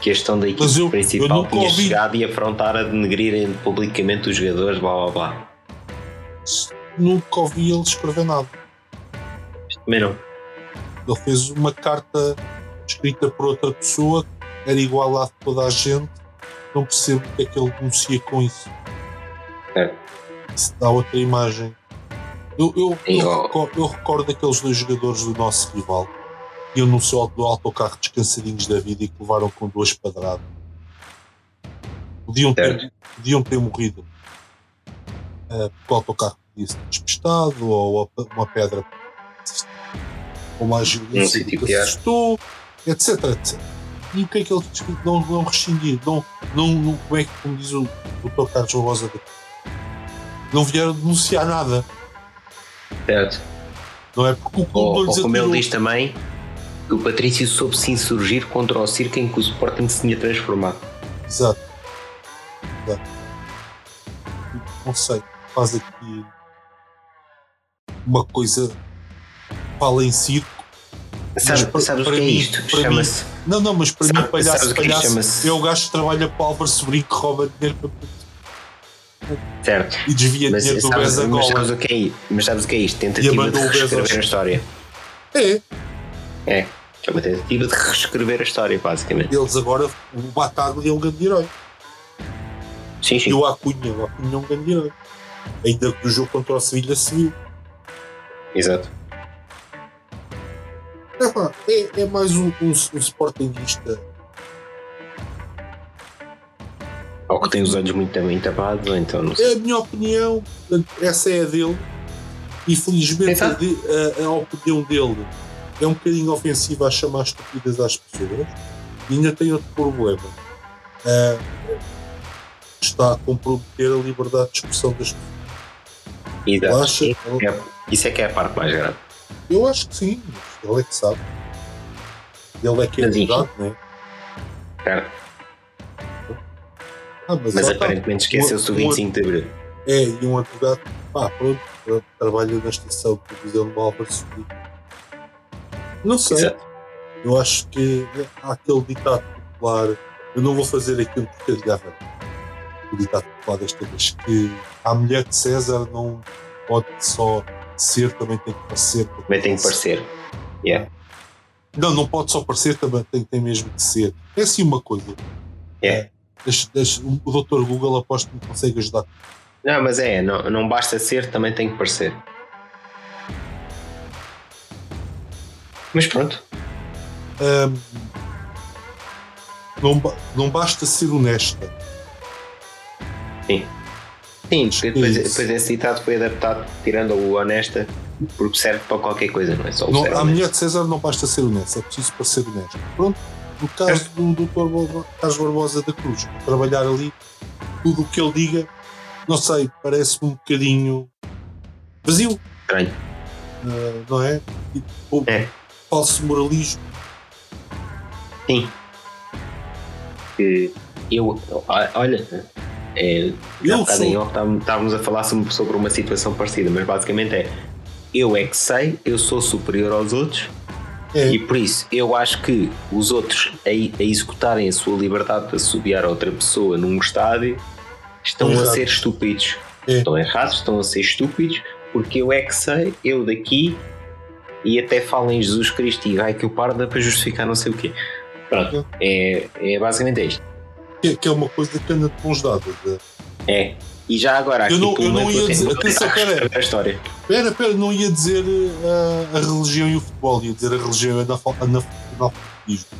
Speaker 1: que a gestão da equipe eu, principal eu tinha ouvi. chegado e afrontar a denegrirem publicamente os jogadores, blá blá blá.
Speaker 2: Nunca ouvi ele escrever nada.
Speaker 1: Também não.
Speaker 2: Ele fez uma carta escrita por outra pessoa, era igual a de toda a gente. Não percebo o que é que ele denuncia com isso.
Speaker 1: É.
Speaker 2: Isso dá outra imagem. Eu, eu, eu, recordo, eu recordo daqueles dois jogadores do nosso rival iam no seu do autocarro descansadinhos da vida e que levaram com duas padradas. Podiam ter, podiam ter morrido uh, porque o autocarro podia ser despistado ou uma pedra como a Júlia se assustou, etc, etc. E o que é que ele não, não rescindir? Não, não, não, como é que, como diz o Dr. Carlos Rosa, não vieram denunciar nada.
Speaker 1: Certo.
Speaker 2: Não é porque o clube
Speaker 1: ou, ou como ele diz também, que o Patrício soube se insurgir contra o circo em que o Sporting se tinha transformado.
Speaker 2: Exato. Exato. Não sei, faz aqui uma coisa fala em circo.
Speaker 1: Sabe, para, sabes o que é isto? Chama-se.
Speaker 2: Não, não, mas para sabe, mim, palhaço, é palhaço é o gajo que trabalha para o Álvaro Sobrinho que rouba dinheiro para.
Speaker 1: Certo.
Speaker 2: E desvia
Speaker 1: mas,
Speaker 2: dinheiro
Speaker 1: sabes,
Speaker 2: do
Speaker 1: mas sabes, o que é, mas sabes o que é isto? Tentativa de reescrever a história.
Speaker 2: É.
Speaker 1: É. É uma tentativa de reescrever a história, basicamente.
Speaker 2: Eles agora, o Bataglia é um grande herói.
Speaker 1: Sim, sim.
Speaker 2: E o Acunha, o Acunha é um grande herói. Ainda que o jogo contra o Sevilha se viu.
Speaker 1: Exato.
Speaker 2: É, é, mais um, um, um sportingista.
Speaker 1: Ou que tem os olhos muito bem tapados, então não sei.
Speaker 2: É a minha opinião, essa é a dele. E felizmente a, a, a, opinião dele é um bocadinho ofensiva a chamar estúpidas às pessoas. E ainda tem outro problema. Uh, está a comprometer a liberdade de expressão das pessoas.
Speaker 1: Exato. Acha, é, isso é que é a parte mais grave.
Speaker 2: Eu acho que sim, ele é que sabe. Ele é que é verdade, né?
Speaker 1: Certo.
Speaker 2: Ah,
Speaker 1: Mas
Speaker 2: lá está.
Speaker 1: aparentemente esqueceu-se do
Speaker 2: Um- um
Speaker 1: 25 de Abril.
Speaker 2: É, e um advogado, pá, pronto, pronto, trabalha na estação de televisão de Álvaro Sobrinho. Não sei,
Speaker 1: Exato.
Speaker 2: eu acho que há aquele ditado popular, eu não vou fazer aquilo porque garra. O ditado popular desta vez, que a mulher de César não pode só ser, também tem que parecer.
Speaker 1: Também tem que parecer. Yeah.
Speaker 2: Não, não pode só parecer, também tem, tem mesmo que ser. É assim uma coisa.
Speaker 1: É.
Speaker 2: O Dr. Google aposto que me consegue ajudar.
Speaker 1: Não, mas é, não, não basta ser, também tem que parecer. Mas pronto.
Speaker 2: Ahm, não, não basta ser honesta.
Speaker 1: Sim, porque depois, depois esse ditado foi adaptado, tirando o honesta, porque serve para qualquer coisa, não é só o
Speaker 2: Não,
Speaker 1: ser
Speaker 2: a mulher de César não basta ser honesta, é preciso parecer honesta. Pronto, no caso do Dr. Carlos Barbosa da Cruz, trabalhar ali, tudo o que ele diga, não sei, parece-me um bocadinho vazio,
Speaker 1: Estranho.
Speaker 2: ah, não é?
Speaker 1: É.
Speaker 2: falso moralismo.
Speaker 1: Sim. Que eu, olha, é,
Speaker 2: Eu
Speaker 1: em
Speaker 2: sou-
Speaker 1: off estávamos- a falar sobre uma situação parecida, mas basicamente é eu é que sei, eu sou superior aos outros
Speaker 2: É,
Speaker 1: e por isso eu acho que os outros a, a executarem a sua liberdade de assobiar a outra pessoa num estádio estão a
Speaker 2: Exato.
Speaker 1: ser estúpidos.
Speaker 2: É.
Speaker 1: Estão errados, estão a ser estúpidos porque eu é que sei, eu daqui e até falo em Jesus Cristo e ai que o parda para justificar não sei o quê. Pronto, é, é basicamente isto.
Speaker 2: que, que é uma coisa que anda de mãos dadas. é.
Speaker 1: É. E já agora aqui
Speaker 2: Eu não- eu não ia dizer- atenção, pera
Speaker 1: a história.
Speaker 2: Pera, pera, não ia dizer ah, a religião e o futebol, ia dizer a religião e analfabetismo.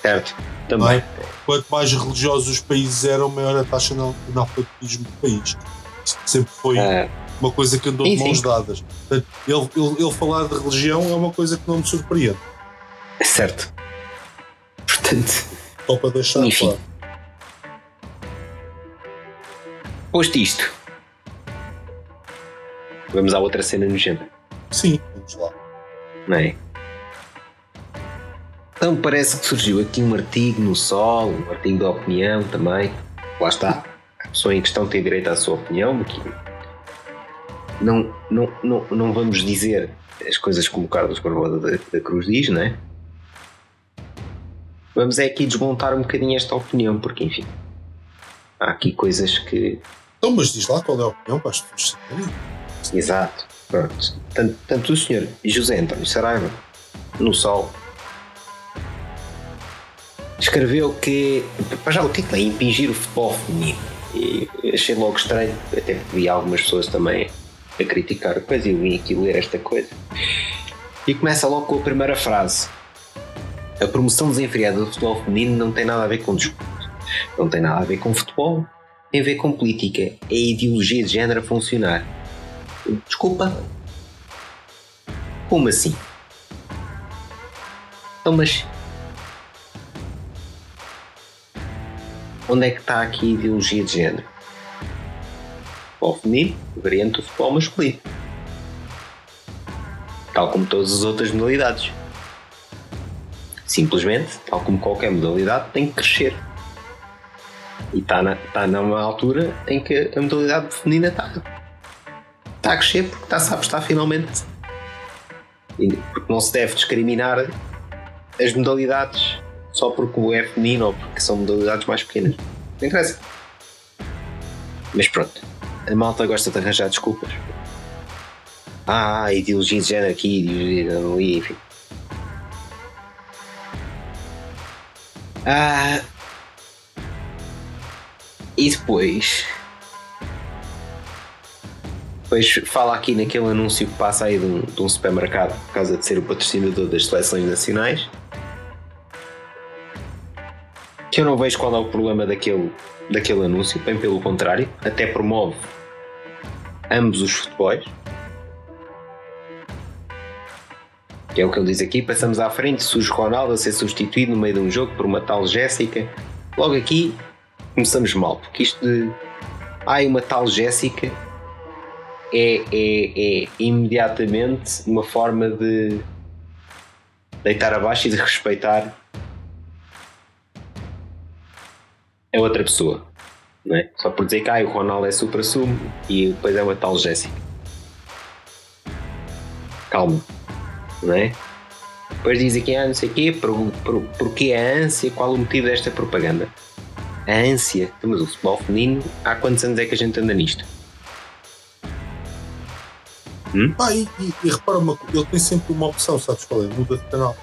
Speaker 1: Certo.
Speaker 2: Não
Speaker 1: Também.
Speaker 2: é? Quanto mais religiosos os países eram, maior a taxa de analfabetismo do país. Sempre foi
Speaker 1: Ah,
Speaker 2: uma coisa que andou de mãos dadas. Ele, ele, ele falar de religião é uma coisa que não me surpreende.
Speaker 1: certo. Portanto,
Speaker 2: Só para deixar
Speaker 1: Enfim.
Speaker 2: claro.
Speaker 1: posto isto, vamos à outra cena nojenta,
Speaker 2: Sim, vamos lá.
Speaker 1: não é? Então parece que surgiu aqui um artigo no Sol, um artigo da opinião também. Lá está. A pessoa em questão tem direito à sua opinião. Aqui. Não, não, não, não vamos dizer as coisas como o Carlos Barbosa da, da Cruz diz, não é? Vamos é aqui desmontar um bocadinho esta opinião, porque enfim. Há aqui coisas que
Speaker 2: Então, mas diz lá qual é a opinião para as pessoas.
Speaker 1: Exato. Pronto. Tanto, tanto o senhor José António Saraiva, no Sol, escreveu que. Para já, o título é Impingir o futebol feminino. E achei logo estranho, até porque vi algumas pessoas também a criticar a coisa e eu vim aqui ler esta coisa. E começa logo com a primeira frase: A promoção desenfreada do futebol feminino não tem nada a ver com desporto, não tem nada a ver com futebol, tem a ver com política. É a ideologia de género a funcionar. Desculpa. Como assim? Então, mas. Onde é que está aqui a ideologia de género? Feminino, variante do futebol masculino. Tal como todas as outras modalidades. Simplesmente, tal como qualquer modalidade, tem que crescer. E está, na, está numa altura em que a modalidade feminina está, está a crescer porque está-se a apostar finalmente. Porque não se deve discriminar as modalidades só porque é feminino ou porque são modalidades mais pequenas. Não interessa. Mas pronto, a malta gosta de arranjar desculpas. Ah, ideologia de género aqui, ideologia de ali, enfim. Ah, e depois. Depois fala aqui naquele anúncio que passa aí de um, de um supermercado por causa de ser o patrocinador das seleções nacionais. Que eu não vejo qual é o problema daquele, daquele anúncio, bem pelo contrário, até promove ambos os futebols. Que é o que ele diz aqui, passamos à frente, surge Ronaldo a ser substituído no meio de um jogo por uma tal Jéssica. Logo aqui começamos mal, porque isto de ai uma tal Jéssica é, é, é imediatamente uma forma de deitar abaixo e de respeitar é outra pessoa. Não é? Só por dizer que ah, o Ronaldo é super sumo e depois é uma tal Jéssica. Calma. Não é? Depois dizem que ah, não sei o quê, por, por, porquê a ânsia, qual o motivo desta propaganda? A ânsia, mas o futebol feminino, há quantos anos é que a gente anda nisto?
Speaker 2: Hum? Ah, e, e, e repara uma coisa, ele tem sempre uma opção, sabes qual é? Muda de canal.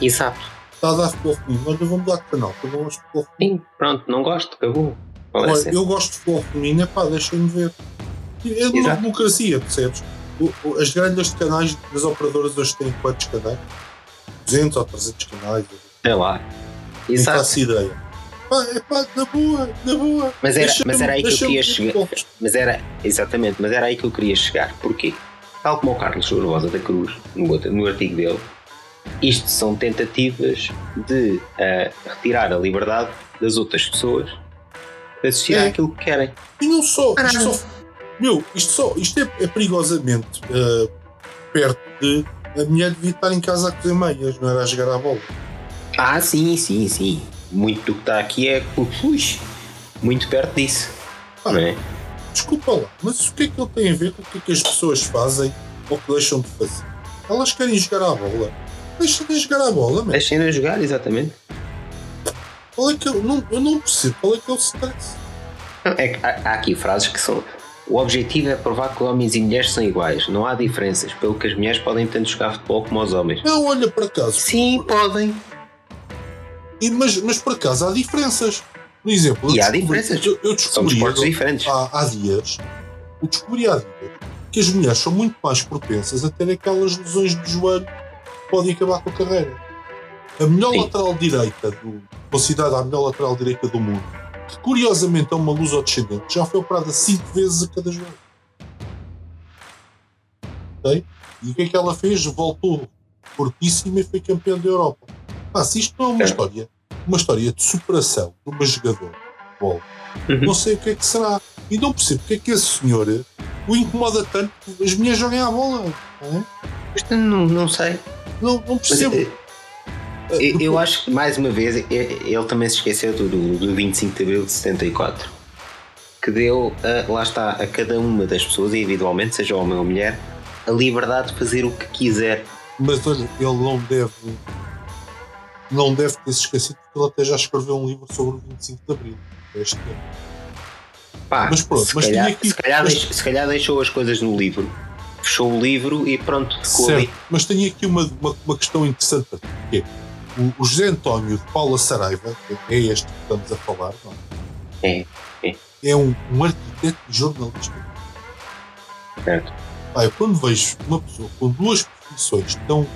Speaker 1: Exato.
Speaker 2: Está a feminino, mas eu vou mudar de canal, porque eu não gosto de
Speaker 1: feminino. Sim, pronto, não gosto, acabou.
Speaker 2: Olha, eu gosto de é pá, deixem-me ver. É uma democracia, percebes? As grandes canais das operadoras hoje têm quantos canais? 200 ou 300 canais?
Speaker 1: É lá.
Speaker 2: Não faço ideia. Pá, é pá, na boa, na boa.
Speaker 1: Mas era, mas era aí que eu queria chegar. Mas era, exatamente, mas era aí que eu queria chegar. Porquê? Tal como o Carlos Rosa da Cruz, no, no artigo dele, isto são tentativas de uh, retirar a liberdade das outras pessoas de assistir é. àquilo que querem.
Speaker 2: E não só, ah, isto só meu, isto, só, isto é, é perigosamente uh, perto de a mulher devia estar em casa a cozer meias, não era a jogar à bola.
Speaker 1: Ah, sim, sim, sim muito do que está aqui é ui, muito perto disso. Ah, não é?
Speaker 2: Desculpa lá, mas o que é que ele tem a ver com o que é que as pessoas fazem ou que deixam de fazer? Elas querem jogar à bola. Deixem de jogar à bola,
Speaker 1: mano. Deixem de jogar, exatamente.
Speaker 2: Qual é que eu, não, eu não percebo qual é que é o stress.
Speaker 1: é que há, há aqui frases que são. O objetivo é provar que homens e mulheres são iguais. Não há diferenças, pelo que as mulheres podem tanto jogar futebol como os homens.
Speaker 2: Não, olha para acaso.
Speaker 1: Sim, podem.
Speaker 2: E, mas, mas por acaso há diferenças. Por exemplo,
Speaker 1: e há diferenças.
Speaker 2: Eu, eu descobri
Speaker 1: são desportos diferentes.
Speaker 2: Há, há dias, eu descobri há dias que as mulheres são muito mais propensas a ter aquelas lesões de joelho podem acabar com a carreira. A melhor Sim. lateral direita, do, considerada a melhor lateral direita do mundo, que curiosamente é uma luz descendente, já foi operada 5 vezes a cada joelho. Okay? E o que é que ela fez? Voltou fortíssima e foi campeã da Europa. Ah, se isto não é uma é. história, uma história de superação de uma jogadora de futebol, uhum. não sei o que é que será. E não percebo porque é que esse senhor o incomoda tanto que as minhas joguem à bola. Não,
Speaker 1: é? não, não sei.
Speaker 2: Não, não percebo. Mas,
Speaker 1: eu, eh, eu acho que, mais uma vez, ele também se esqueceu do, do 25 de abril de 74, que deu, a, lá está, a cada uma das pessoas, individualmente, seja homem ou mulher, a liberdade de fazer o que quiser.
Speaker 2: Mas olha, ele não deve não deve ter se esquecido porque ele até já escreveu um livro sobre o 25 de Abril este ano.
Speaker 1: Pá, mas pronto, se, mas calhar, aqui, se, calhar mas, deixou, se calhar deixou as coisas no livro, fechou o livro e pronto, ficou certo, ali.
Speaker 2: Mas tenho aqui uma, uma, uma questão interessante que é o, o José António de Paula Saraiva, que é este que estamos a falar, não
Speaker 1: é? É,
Speaker 2: é um, um arquiteto e jornalista.
Speaker 1: Certo.
Speaker 2: Eu quando vejo uma pessoa com duas profissões tão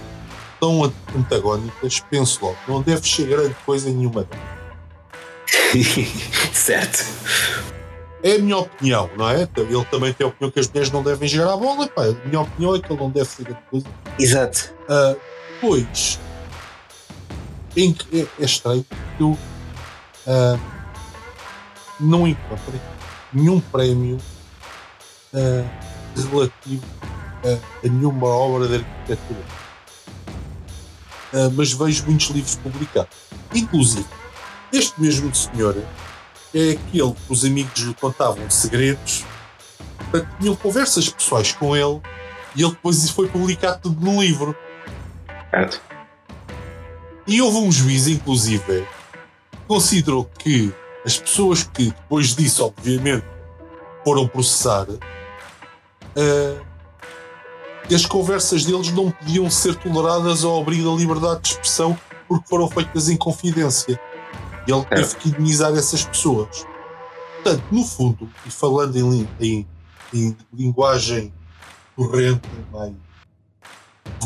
Speaker 2: tão antagónicas, penso logo, não deve ser grande coisa nenhuma
Speaker 1: certo.
Speaker 2: É a minha opinião, não é? Ele também tem a opinião que as mulheres não devem jogar a bola. Pá, a minha opinião é que ele não deve ser grande coisa.
Speaker 1: Exato.
Speaker 2: Uh, pois, em, é, é estranho que eu uh, não encontrei nenhum prémio uh, relativo a, a nenhuma obra de arquitetura uh, mas vejo muitos livros publicados. Inclusive, este mesmo senhor é aquele que os amigos lhe contavam segredos, portanto, tinham conversas pessoais com ele e ele depois foi publicado tudo no livro.
Speaker 1: Certo.
Speaker 2: E houve um juiz, inclusive, que considerou que as pessoas que depois disso, obviamente, foram processar, uh, as conversas deles não podiam ser toleradas ao abrigo da liberdade de expressão porque foram feitas em confidência. E ele teve que indenizar essas pessoas. Portanto, no fundo, e falando em, em, em linguagem corrente, mais,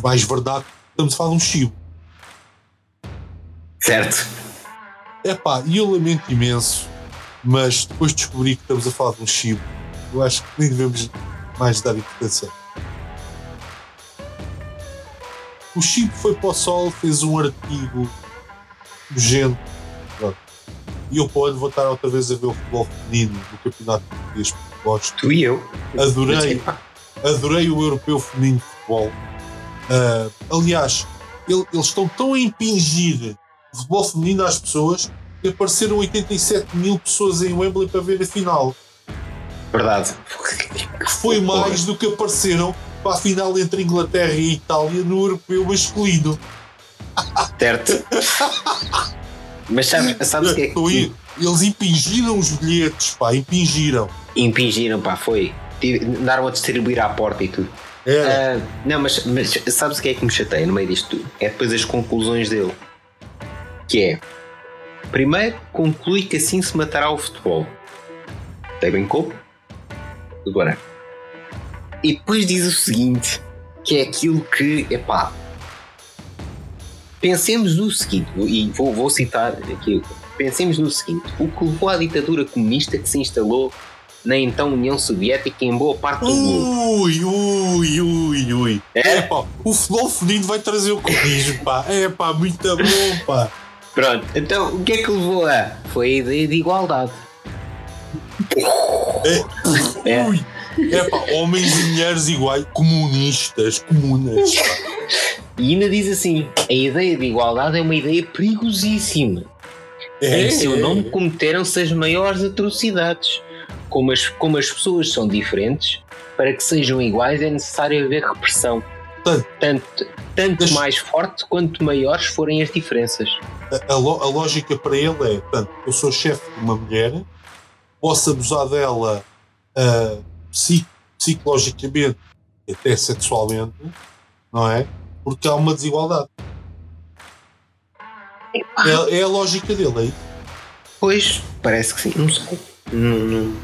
Speaker 2: mais verdade, estamos a falar de um chibo.
Speaker 1: Certo.
Speaker 2: É pá, e eu lamento imenso, mas depois de descobrir que estamos a falar de um chibo, eu acho que nem devemos mais dar importância. O Chico foi para o sol, fez um artigo nojento. E eu pode vou estar outra vez a ver o futebol feminino do campeonato português porque gosto.
Speaker 1: Tu e eu.
Speaker 2: Adorei, adorei o europeu feminino de futebol. Uh, aliás, ele, eles estão tão a impingir o futebol feminino às pessoas que apareceram 87 mil pessoas em Wembley para ver a final.
Speaker 1: Verdade.
Speaker 2: Que foi mais do que apareceram para a final entre Inglaterra e Itália no europeu masculino.
Speaker 1: Certo. Mas sabes, sabes o que é que.
Speaker 2: Eles impingiram os bilhetes, pá, impingiram.
Speaker 1: Impingiram, pá, foi. Andaram a distribuir à porta e tudo. É. Uh, não, mas, mas sabes o que é que me chateia no meio disto tudo? É depois as conclusões dele. Que é. Primeiro, conclui que assim se matará o futebol. Até brincou? Agora. E depois diz o seguinte: que é aquilo que, epá, Pensemos no seguinte, e vou, vou citar aqui, pensemos no seguinte, o que levou à ditadura comunista que se instalou na então União Soviética em boa parte do
Speaker 2: mundo. Ui, ui, ui, ui. É? pá, o futebol feminino vai trazer o comunismo, pá. É pá, muito bom, pá.
Speaker 1: Pronto, então o que é que levou a? Foi a ideia de igualdade.
Speaker 2: É, é. Ui. É pá, homens e mulheres iguais, comunistas, comunas.
Speaker 1: E ainda diz assim: a ideia de igualdade é uma ideia perigosíssima. É, em seu nome cometeram-se as maiores atrocidades. Como as, como as pessoas são diferentes, para que sejam iguais é necessário haver repressão. Tanto, tanto, tanto mais forte quanto maiores forem as diferenças.
Speaker 2: A, a, a lógica para ele é: portanto, eu sou chefe de uma mulher, posso abusar dela uh, psic, psicologicamente, até sexualmente, não é? Porque há uma desigualdade. É, é, a lógica dele aí. É
Speaker 1: pois, parece que sim, não sei. Não, não.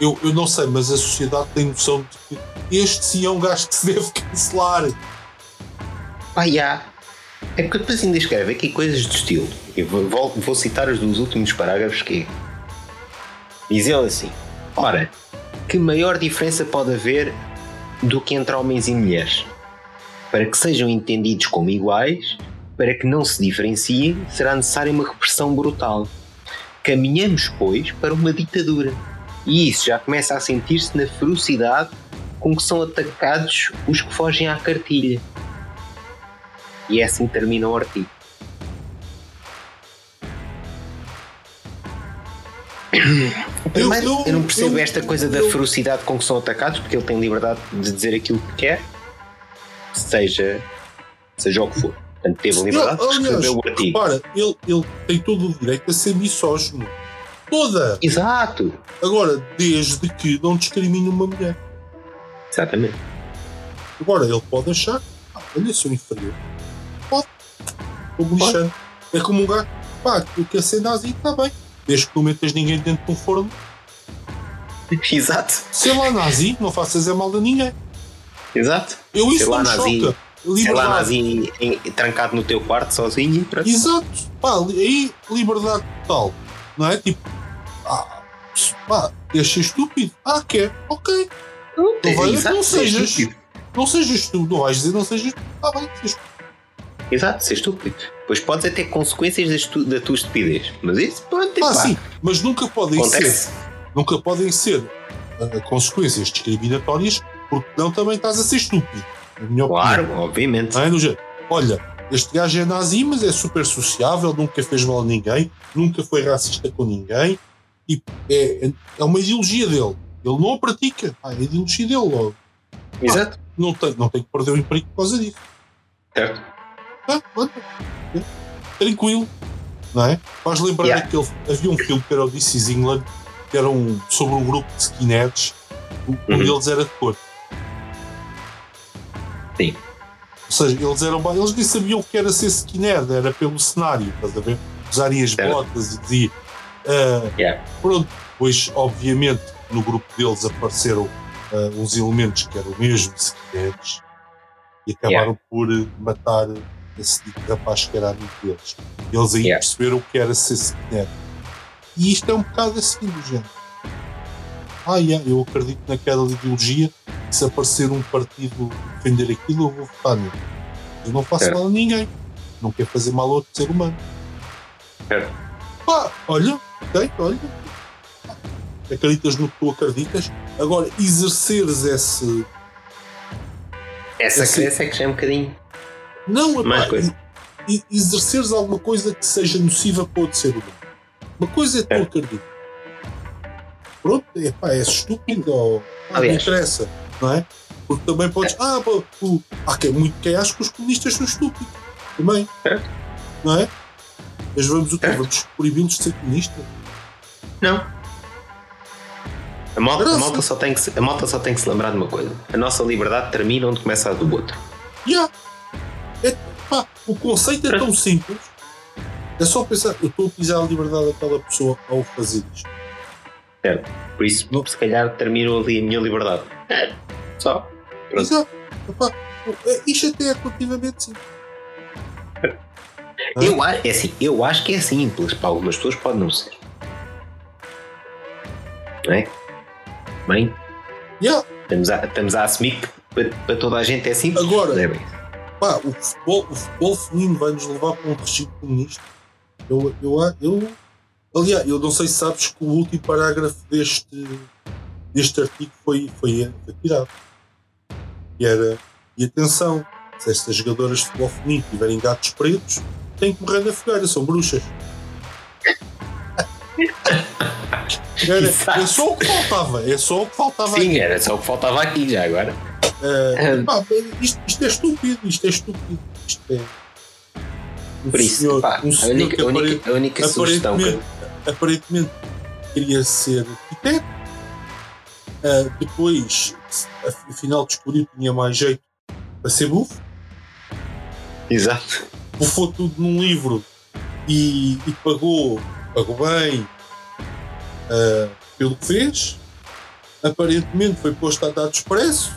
Speaker 2: Eu, eu não sei, mas a sociedade tem noção de que este sim é um gajo que se deve cancelar.
Speaker 1: Pá, já. É porque depois ainda escreve aqui coisas do estilo. Eu vou, vou citar os dos últimos parágrafos que é. Diz ele assim: Ora, que maior diferença pode haver do que entre homens e mulheres? Para que sejam entendidos como iguais, para que não se diferenciem, será necessária uma repressão brutal. Caminhamos, pois, para uma ditadura. E isso já começa a sentir-se na ferocidade com que são atacados os que fogem à cartilha. E é assim termina o artigo. Primeiro, eu, eu, eu não percebo eu, esta coisa da ferocidade com que são atacados, porque ele tem liberdade de dizer aquilo que quer seja, seja o que for. Portanto, teve a liberdade de escrever o artigo.
Speaker 2: Repara, ele, ele tem todo o direito a ser misógino. Toda!
Speaker 1: Exato!
Speaker 2: Agora, desde que não discrimine uma mulher.
Speaker 1: Exatamente.
Speaker 2: Agora, ele pode achar, ah, olha, sou inferior. Pode. Estou lixando. É como um gato, pá, tu quer ser nazi, está bem. Desde que não metas ninguém dentro de um forno.
Speaker 1: Exato.
Speaker 2: Sei lá, nazi, não faças a mal a ninguém.
Speaker 1: Exato.
Speaker 2: Eu isso não me choca.
Speaker 1: Sei lá, nazi em, trancado no teu quarto sozinho.
Speaker 2: Para... Exato. Pá, aí liberdade total. Não é? Tipo, ah, pá, deixa estúpido. Ah, quer? Ok. Não, então vai, exato, não sejas. Não sejas tu. Não vais dizer não sejas tu. Ah, bem, sejas tu.
Speaker 1: Exato, ser estúpido. Pois podes até consequências da tua estupidez. Mas isso pode ter.
Speaker 2: Ah, sim, mas nunca podem Acontece. ser. Nunca podem ser uh, consequências discriminatórias porque não também estás a ser estúpido.
Speaker 1: claro, opinião. obviamente.
Speaker 2: É? Olha, este gajo é nazi, mas é super sociável, nunca fez mal a ninguém, nunca foi racista com ninguém. E é, é uma ideologia dele. Ele não a pratica. Ah, é a ideologia dele logo.
Speaker 1: Exato. Ah,
Speaker 2: não, tem, não tem que perder o emprego por causa disso.
Speaker 1: Certo.
Speaker 2: Ah, é. Tranquilo. Não é? Faz lembrar yeah. que havia um filme que era o This is England, que era um, sobre um grupo de skinheads, um uhum. deles era de cor.
Speaker 1: Sim.
Speaker 2: Ou seja, eles eram eles nem sabiam o que era ser skinhead, era pelo cenário, estás a ver? Usarem as botas e. Uh, yeah. Pronto, pois obviamente no grupo deles apareceram uh, uns elementos que eram mesmo skinheads e acabaram yeah. por matar esse tipo de rapaz que era amigo deles. Eles aí yeah. perceberam o que era ser skinhead. E isto é um bocado assim do género. Ah, yeah, eu acredito naquela ideologia se aparecer um partido defender aquilo, eu vou votar nele. Eu não faço é. mal a ninguém. Não quero fazer mal a outro ser humano.
Speaker 1: É.
Speaker 2: Pá, olha, ok, olha. Acreditas no que tu acreditas. Agora, exerceres esse.
Speaker 1: Essa esse... crença é que já é um bocadinho.
Speaker 2: Não,
Speaker 1: mais coisa.
Speaker 2: exerceres alguma coisa que seja nociva para outro ser humano. Uma coisa é tu acreditas. Pronto, epá, é estúpido ou não interessa, não é? Porque também podes. Ah, pô, o, há quem, muito quem acha que os comunistas são estúpidos. Também. É. Não é? Mas vamos o quê? É. Vamos proibi-los de ser comunistas?
Speaker 1: Não. A malta, a, malta só tem que se, a malta só tem que se lembrar de uma coisa: a nossa liberdade termina onde começa a do outro.
Speaker 2: Yeah. É, pá, o conceito é tão simples. É só pensar, eu estou a pisar a liberdade daquela pessoa ao fazer isto.
Speaker 1: Certo. Por isso, não. se calhar, termino ali a minha liberdade. É. Só.
Speaker 2: Pronto. Exato. Epá, é, isto até é relativamente simples.
Speaker 1: Eu, é assim, eu acho que é simples. Para algumas pessoas pode não ser. Não é? Bem?
Speaker 2: Yeah.
Speaker 1: Estamos, a, estamos a assumir que para, para toda a gente é simples.
Speaker 2: Agora, é pá, o, futebol, o futebol feminino vai nos levar para um regime comunista. Eu, eu, eu, aliás, eu não sei se sabes que o último parágrafo deste, deste artigo foi, foi, foi tirado. E era, e atenção, se estas jogadoras de futebol feminino tiverem gatos pretos, têm que morrer na fogueira, são bruxas. Era, é só o que faltava, é só o que faltava
Speaker 1: Sim, aqui. era só o que faltava aqui já agora.
Speaker 2: Uh, pá, isto, isto, é estúpido, isto é estúpido. Isto é.
Speaker 1: Um Por isso, senhor, pá, um a única, que única, a única sugestão que.
Speaker 2: Aparentemente queria ser arquiteto, uh, depois, afinal, descobriu que tinha mais jeito para ser bufo.
Speaker 1: Exato.
Speaker 2: Bufou tudo num livro e, e pagou, pagou bem uh, pelo que fez. Aparentemente foi posto a dar expresso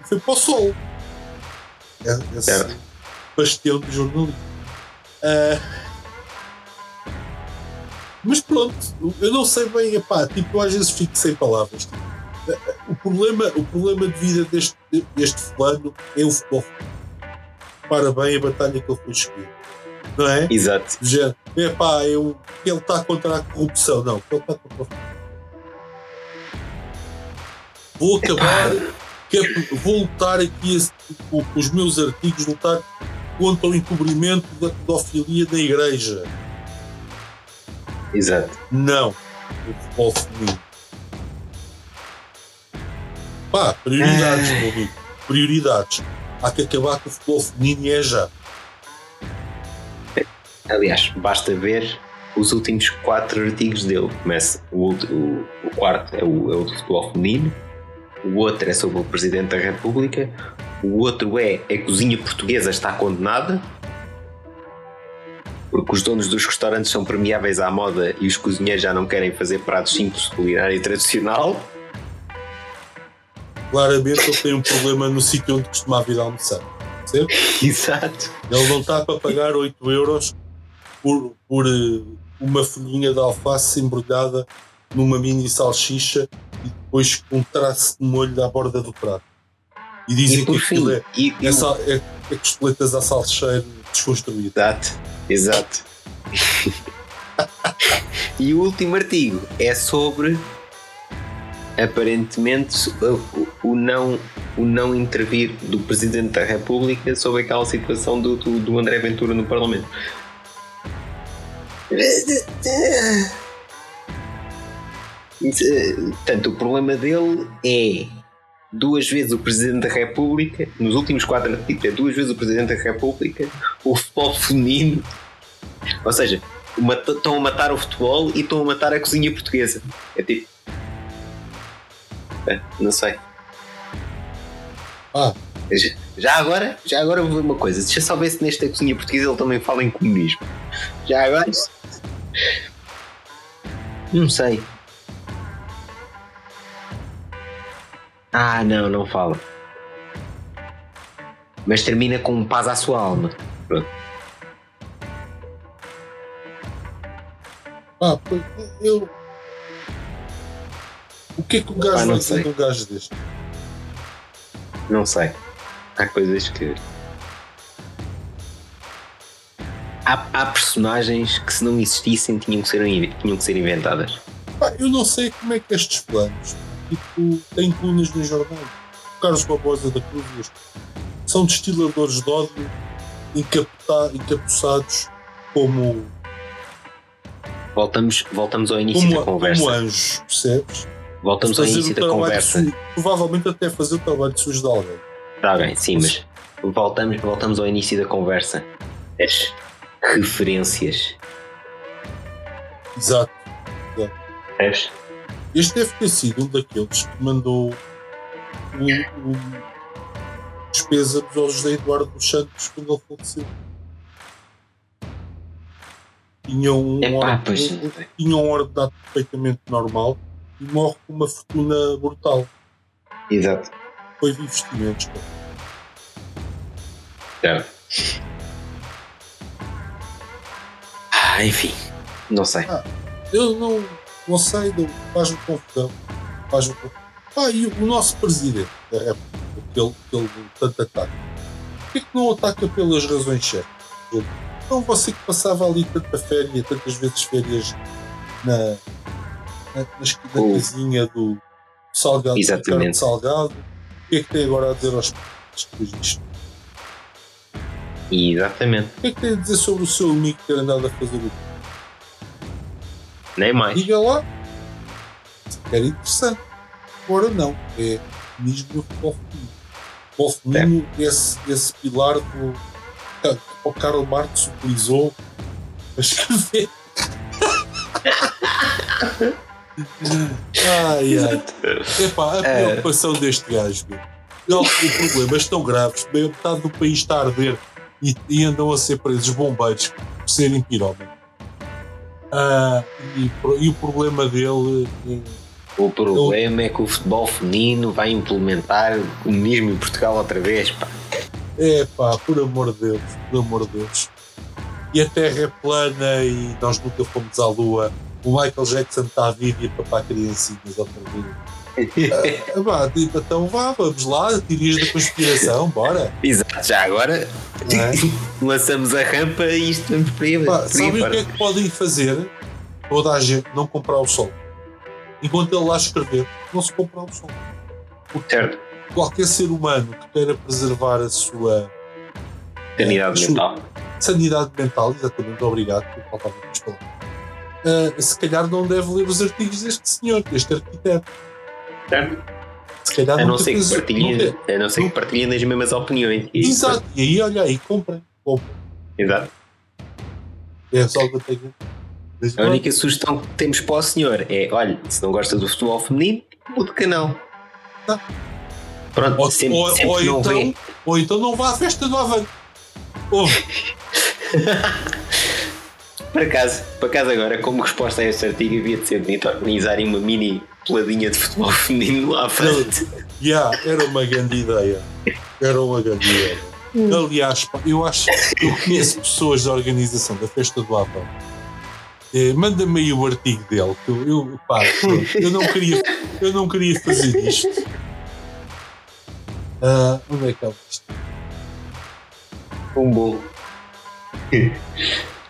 Speaker 2: e foi para o sol. É, esse é. pastel de jornalismo. Uh, mas pronto, eu não sei bem, epá, tipo, eu às vezes fico sem palavras. O problema, o problema de vida deste, deste fulano é o futebol. Para bem a batalha que ele foi escolher. Não é?
Speaker 1: Exato.
Speaker 2: Já, epá, eu, ele está contra a corrupção. Não, ele está contra a Vou acabar, é, vou lutar aqui com, com os meus artigos, lutar contra o encobrimento da pedofilia da igreja.
Speaker 1: Exato.
Speaker 2: Não. O futebol feminino. Pá, prioridades, meu amigo. Prioridades. Há que acabar com o futebol feminino e é já.
Speaker 1: Aliás, basta ver os últimos quatro artigos dele. Começa o, o, o quarto é o, é o do futebol feminino, o outro é sobre o Presidente da República, o outro é a cozinha portuguesa está condenada, porque os donos dos restaurantes são permeáveis à moda e os cozinheiros já não querem fazer pratos simples culinária tradicional.
Speaker 2: Claramente ele tem um problema no sítio onde costumava ir almoçar. Certo?
Speaker 1: Exato.
Speaker 2: Ele não está para pagar 8 euros por, por eh, uma folhinha de alface embrulhada numa mini salsicha e depois com um traço de molho à borda do prato. E dizem e que aquilo é, e, é, sal, é, é costeletas a salseiro desconstruído.
Speaker 1: Exato, exato. e o último artigo é sobre aparentemente o, não, o não intervir do Presidente da República sobre aquela situação do, do, do André Ventura no Parlamento. Portanto, o problema dele é duas vezes o Presidente da República, nos últimos quatro artigos, é duas vezes o Presidente da República, o futebol feminino. Ou seja, estão a matar o futebol e estão a matar a cozinha portuguesa. É tipo. É, não sei.
Speaker 2: Ah.
Speaker 1: Já agora, já agora vou ver uma coisa. Deixa só ver se nesta cozinha portuguesa ele também fala em comunismo. Já agora. Não sei. Ah, não, não fala. Mas termina com paz à sua alma. Pronto.
Speaker 2: Ah, eu. O que é que o gajo ah, vai dizer um gajo deste?
Speaker 1: Não sei. Há coisas que. Há, há, personagens que se não existissem tinham que ser, tinham que ser inventadas.
Speaker 2: Ah, eu não sei como é que estes planos tipo, têm colunas no jornal. Carlos Barbosa da Cruz são destiladores de ódio encapuçados como,
Speaker 1: Voltamos, voltamos ao início
Speaker 2: como,
Speaker 1: da conversa.
Speaker 2: como anjos, percebes?
Speaker 1: Voltamos ao início da conversa.
Speaker 2: sujo, provavelmente até fazer o trabalho sujo de alguém.
Speaker 1: Está bem, sim, mas voltamos, voltamos ao início da conversa. As referências.
Speaker 2: Exato.
Speaker 1: Percebes?
Speaker 2: Este deve ter sido um daqueles que mandou o, o despesa dos olhos de Eduardo dos Santos quando ele faleceu. Tinha um,
Speaker 1: Epá,
Speaker 2: ordenado-
Speaker 1: pois.
Speaker 2: um- tinha um ordenado perfeitamente normal e morre com uma fortuna brutal.
Speaker 1: Exato.
Speaker 2: Foi de investimentos.
Speaker 1: Certo. Ah, enfim. Não sei.
Speaker 2: Eu não, não sei, faz-me confusão. Faz-me confusão. Ah, e o nosso presidente da República, aquele, aquele de tanto ataque, por que, que não ataca pelas razões certas? Então você que passava ali tanta férias, tantas vezes férias na, na, na, na
Speaker 1: Oh.
Speaker 2: casinha do Salgado, do
Speaker 1: Exatamente.
Speaker 2: Ricardo Salgado, o que é que tem agora a dizer aos depois disto?
Speaker 1: Exatamente.
Speaker 2: O que é que tem a dizer sobre o seu amigo ter andado a fazer o
Speaker 1: Nem mais.
Speaker 2: Diga lá. Se quer interessante. Agora não. É mesmo o feminino. O esse, esse pilar do, o Karl Marx utilizou para escrever. ai, ai. Epá, a
Speaker 1: É.
Speaker 2: preocupação deste gajo. Ele tem problemas tão graves. Meio metade do país está a arder e, e andam a ser presos bombeiros por serem pirómanos. Ah, e, e o problema dele é
Speaker 1: O problema é que o futebol feminino vai implementar o comunismo em Portugal outra vez. Pá.
Speaker 2: É pá, por amor de Deus, por amor de Deus. E a Terra é plana e nós nunca fomos à Lua. O Michael Jackson está vivo e é para criancinhas outra vez. Ah, pá, tipo, então vá, vamos lá, teorias da conspiração, bora.
Speaker 1: Exato, já agora
Speaker 2: é?
Speaker 1: lançamos a rampa e isto vamos por aí.
Speaker 2: Pá, sabem o que é que podem fazer? Toda a gente não comprar o sol. Enquanto ele lá escrever, não se comprar o sol.
Speaker 1: Certo.
Speaker 2: Qualquer ser humano que queira preservar a sua
Speaker 1: Sanidade mental.
Speaker 2: sanidade mental, exatamente, obrigado por faltar muitas palavras. Ah, se calhar não deve ler os artigos deste senhor, deste arquiteto.
Speaker 1: Certo?
Speaker 2: Se calhar
Speaker 1: A não
Speaker 2: nunca
Speaker 1: ser que partilhem, a não ser que partilhem das mesmas opiniões.
Speaker 2: Exato, e aí olha aí, comprem. comprem.
Speaker 1: Exato.
Speaker 2: É só que eu tenho. Mas
Speaker 1: A única sugestão que temos para o senhor é: olha, se não gosta do futebol feminino, mude de canal.
Speaker 2: Tá.
Speaker 1: Pronto,
Speaker 2: Ou,
Speaker 1: sempre,
Speaker 2: ou-
Speaker 1: sempre
Speaker 2: ou então,
Speaker 1: vê.
Speaker 2: ou então não vá à festa do Avante. Ouve,
Speaker 1: Por acaso, por acaso agora, como resposta a este artigo, havia de ser bonito organizarem uma mini peladinha de futebol feminino lá à frente.
Speaker 2: yeah, era uma grande ideia. Era uma grande ideia. Aliás, pá, eu acho eu conheço pessoas da organização da festa do Avante. Eh, Manda-me aí o artigo dele. Que eu, eu, pá, eu, não queria, eu não queria fazer isto. Ah, onde é que é isto?
Speaker 1: Um bolo.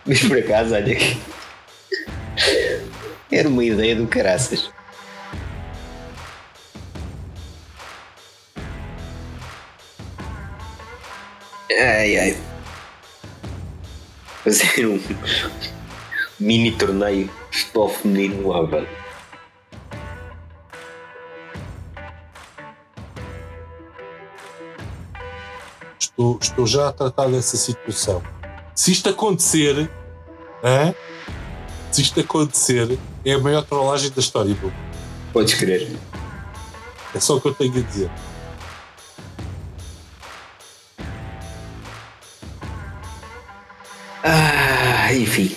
Speaker 1: Mas por acaso, olha que. Era uma ideia do caraças. Ai ai. Fazer um mini torneio de futebol feminino no Avante.
Speaker 2: Estou, estou já a tratar dessa situação. Se isto acontecer, se isto acontecer, é a maior trollagem da história mundo.
Speaker 1: Podes crer.
Speaker 2: É só o que eu tenho a dizer.
Speaker 1: Ah, enfim.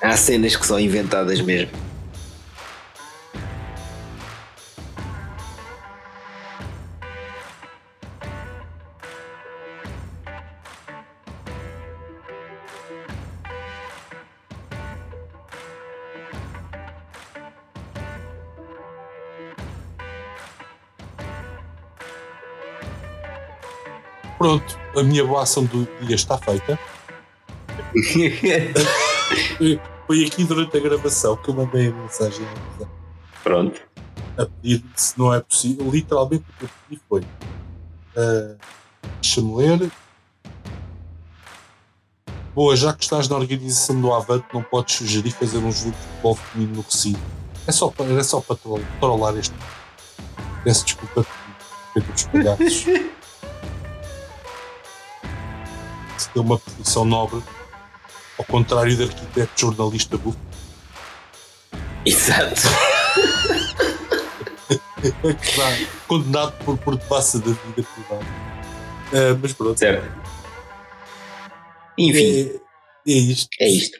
Speaker 1: Há cenas que são inventadas mesmo.
Speaker 2: Pronto, a minha boa ação do dia está feita. Foi aqui durante a gravação que eu mandei a mensagem.
Speaker 1: Pronto.
Speaker 2: a pedir se não é possível. Literalmente o que eu pedi foi. Uh, Deixa-me ler. Boa, já que estás na organização do Avante, não podes sugerir fazer um jogo de futebol feminino no recinto. É só é só para trollar este. Peço desculpa pelos palhaços. Se tem uma profissão nobre, ao contrário de arquiteto jornalista bufo.
Speaker 1: Exato.
Speaker 2: condenado por, por devassa da vida privada. Uh, mas pronto.
Speaker 1: Certo. Enfim.
Speaker 2: É, é isto.
Speaker 1: É isto.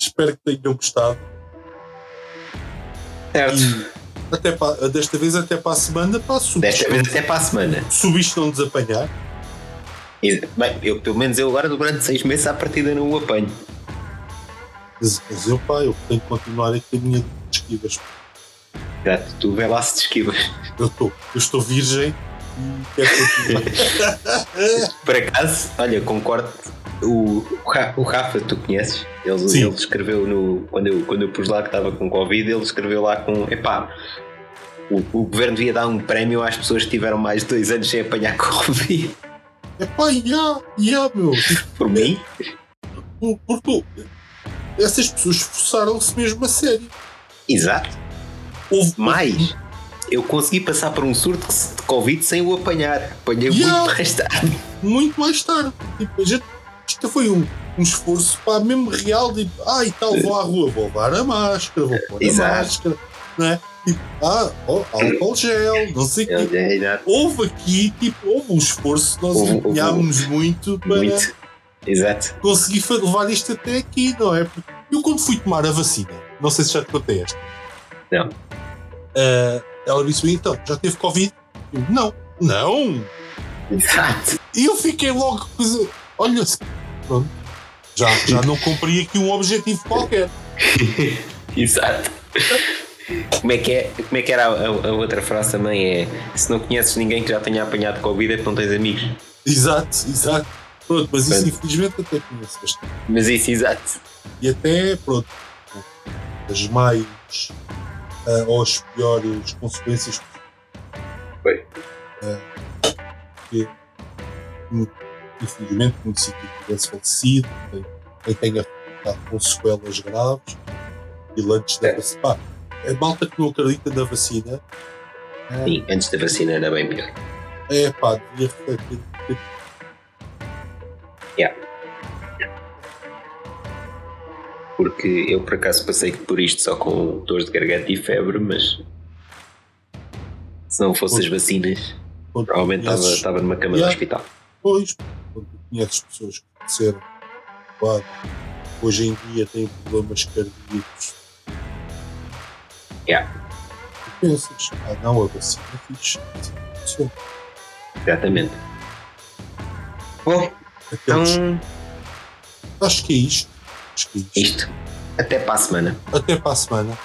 Speaker 2: Espero que tenham gostado.
Speaker 1: Certo.
Speaker 2: E até para, desta vez até para a semana passo.
Speaker 1: Desta vez até para a semana.
Speaker 2: Se o bicho não desapanhar.
Speaker 1: Bem, eu, pelo menos eu agora durante seis meses à partida não o apanho.
Speaker 2: Mas, mas eu, pá, eu tenho que continuar aqui a minha de esquivas.
Speaker 1: Exato, tu vê lá se te esquivas.
Speaker 2: Eu estou, eu estou virgem e quero continuar.
Speaker 1: Por acaso, olha, concordo. O, o Rafa, tu conheces? Ele, ele escreveu no. Quando eu, quando eu pus lá que estava com Covid, ele escreveu lá com. Epá, o, o governo devia dar um prémio às pessoas que tiveram mais de dois anos sem apanhar Covid.
Speaker 2: Epá, já, já, meu.
Speaker 1: Por mim?
Speaker 2: Porque essas pessoas esforçaram-se mesmo a sério.
Speaker 1: Exato. Houve mais. Eu consegui passar por um surto de Covid sem o apanhar. Apanhei yeah. muito mais tarde.
Speaker 2: Muito mais tarde. Tipo, gente, isto foi um, um esforço pá, mesmo real de ah, e tal, vou à rua, vou levar a máscara, vou pôr a Exato. máscara, não é? Tipo, ah, álcool gel, não sei o quê. Houve aqui, tipo, houve um esforço, nós empenhámos muito para. Muito.
Speaker 1: Exato.
Speaker 2: conseguir levar isto até aqui, não é? Eu quando fui tomar a vacina, não sei se já te contei esta.
Speaker 1: Não.
Speaker 2: Uh, ela disse então, já teve Covid? Eu, não. Não!
Speaker 1: Exato.
Speaker 2: E eu fiquei logo, olha, pronto, já, já não cumpri aqui um objetivo qualquer.
Speaker 1: Exato. Como é que, é, como é que era a, a, outra frase também? É se não conheces ninguém que já tenha apanhado Covid é que não tens amigos.
Speaker 2: Exato, exato. Pronto, mas isso infelizmente até conheço bastante.
Speaker 1: Mas isso, exato.
Speaker 2: E até, pronto, as mais uh, ou as piores consequências.
Speaker 1: Foi.
Speaker 2: Uh, que, infelizmente, o município tivesse falecido, quem tenha ficado com sequelas graves, e antes da vacina. A malta que não acredita na vacina.
Speaker 1: Sim, antes da vacina era bem pior.
Speaker 2: É pá, devia refletir.
Speaker 1: Yeah. Porque eu por acaso passei por isto só com dores de garganta e febre, mas se não fossem as vacinas, provavelmente estava, estava numa cama yeah. do hospital.
Speaker 2: Pois, quando conheces pessoas que disseram, claro, hoje em dia têm problemas cardíacos
Speaker 1: Yeah.
Speaker 2: Pensas, ah não, a vacina é fixe.
Speaker 1: Exatamente. Bom, Aqueles... então.
Speaker 2: Acho que é isto. Acho que é isto.
Speaker 1: isto. Até para a semana.
Speaker 2: Até para a semana.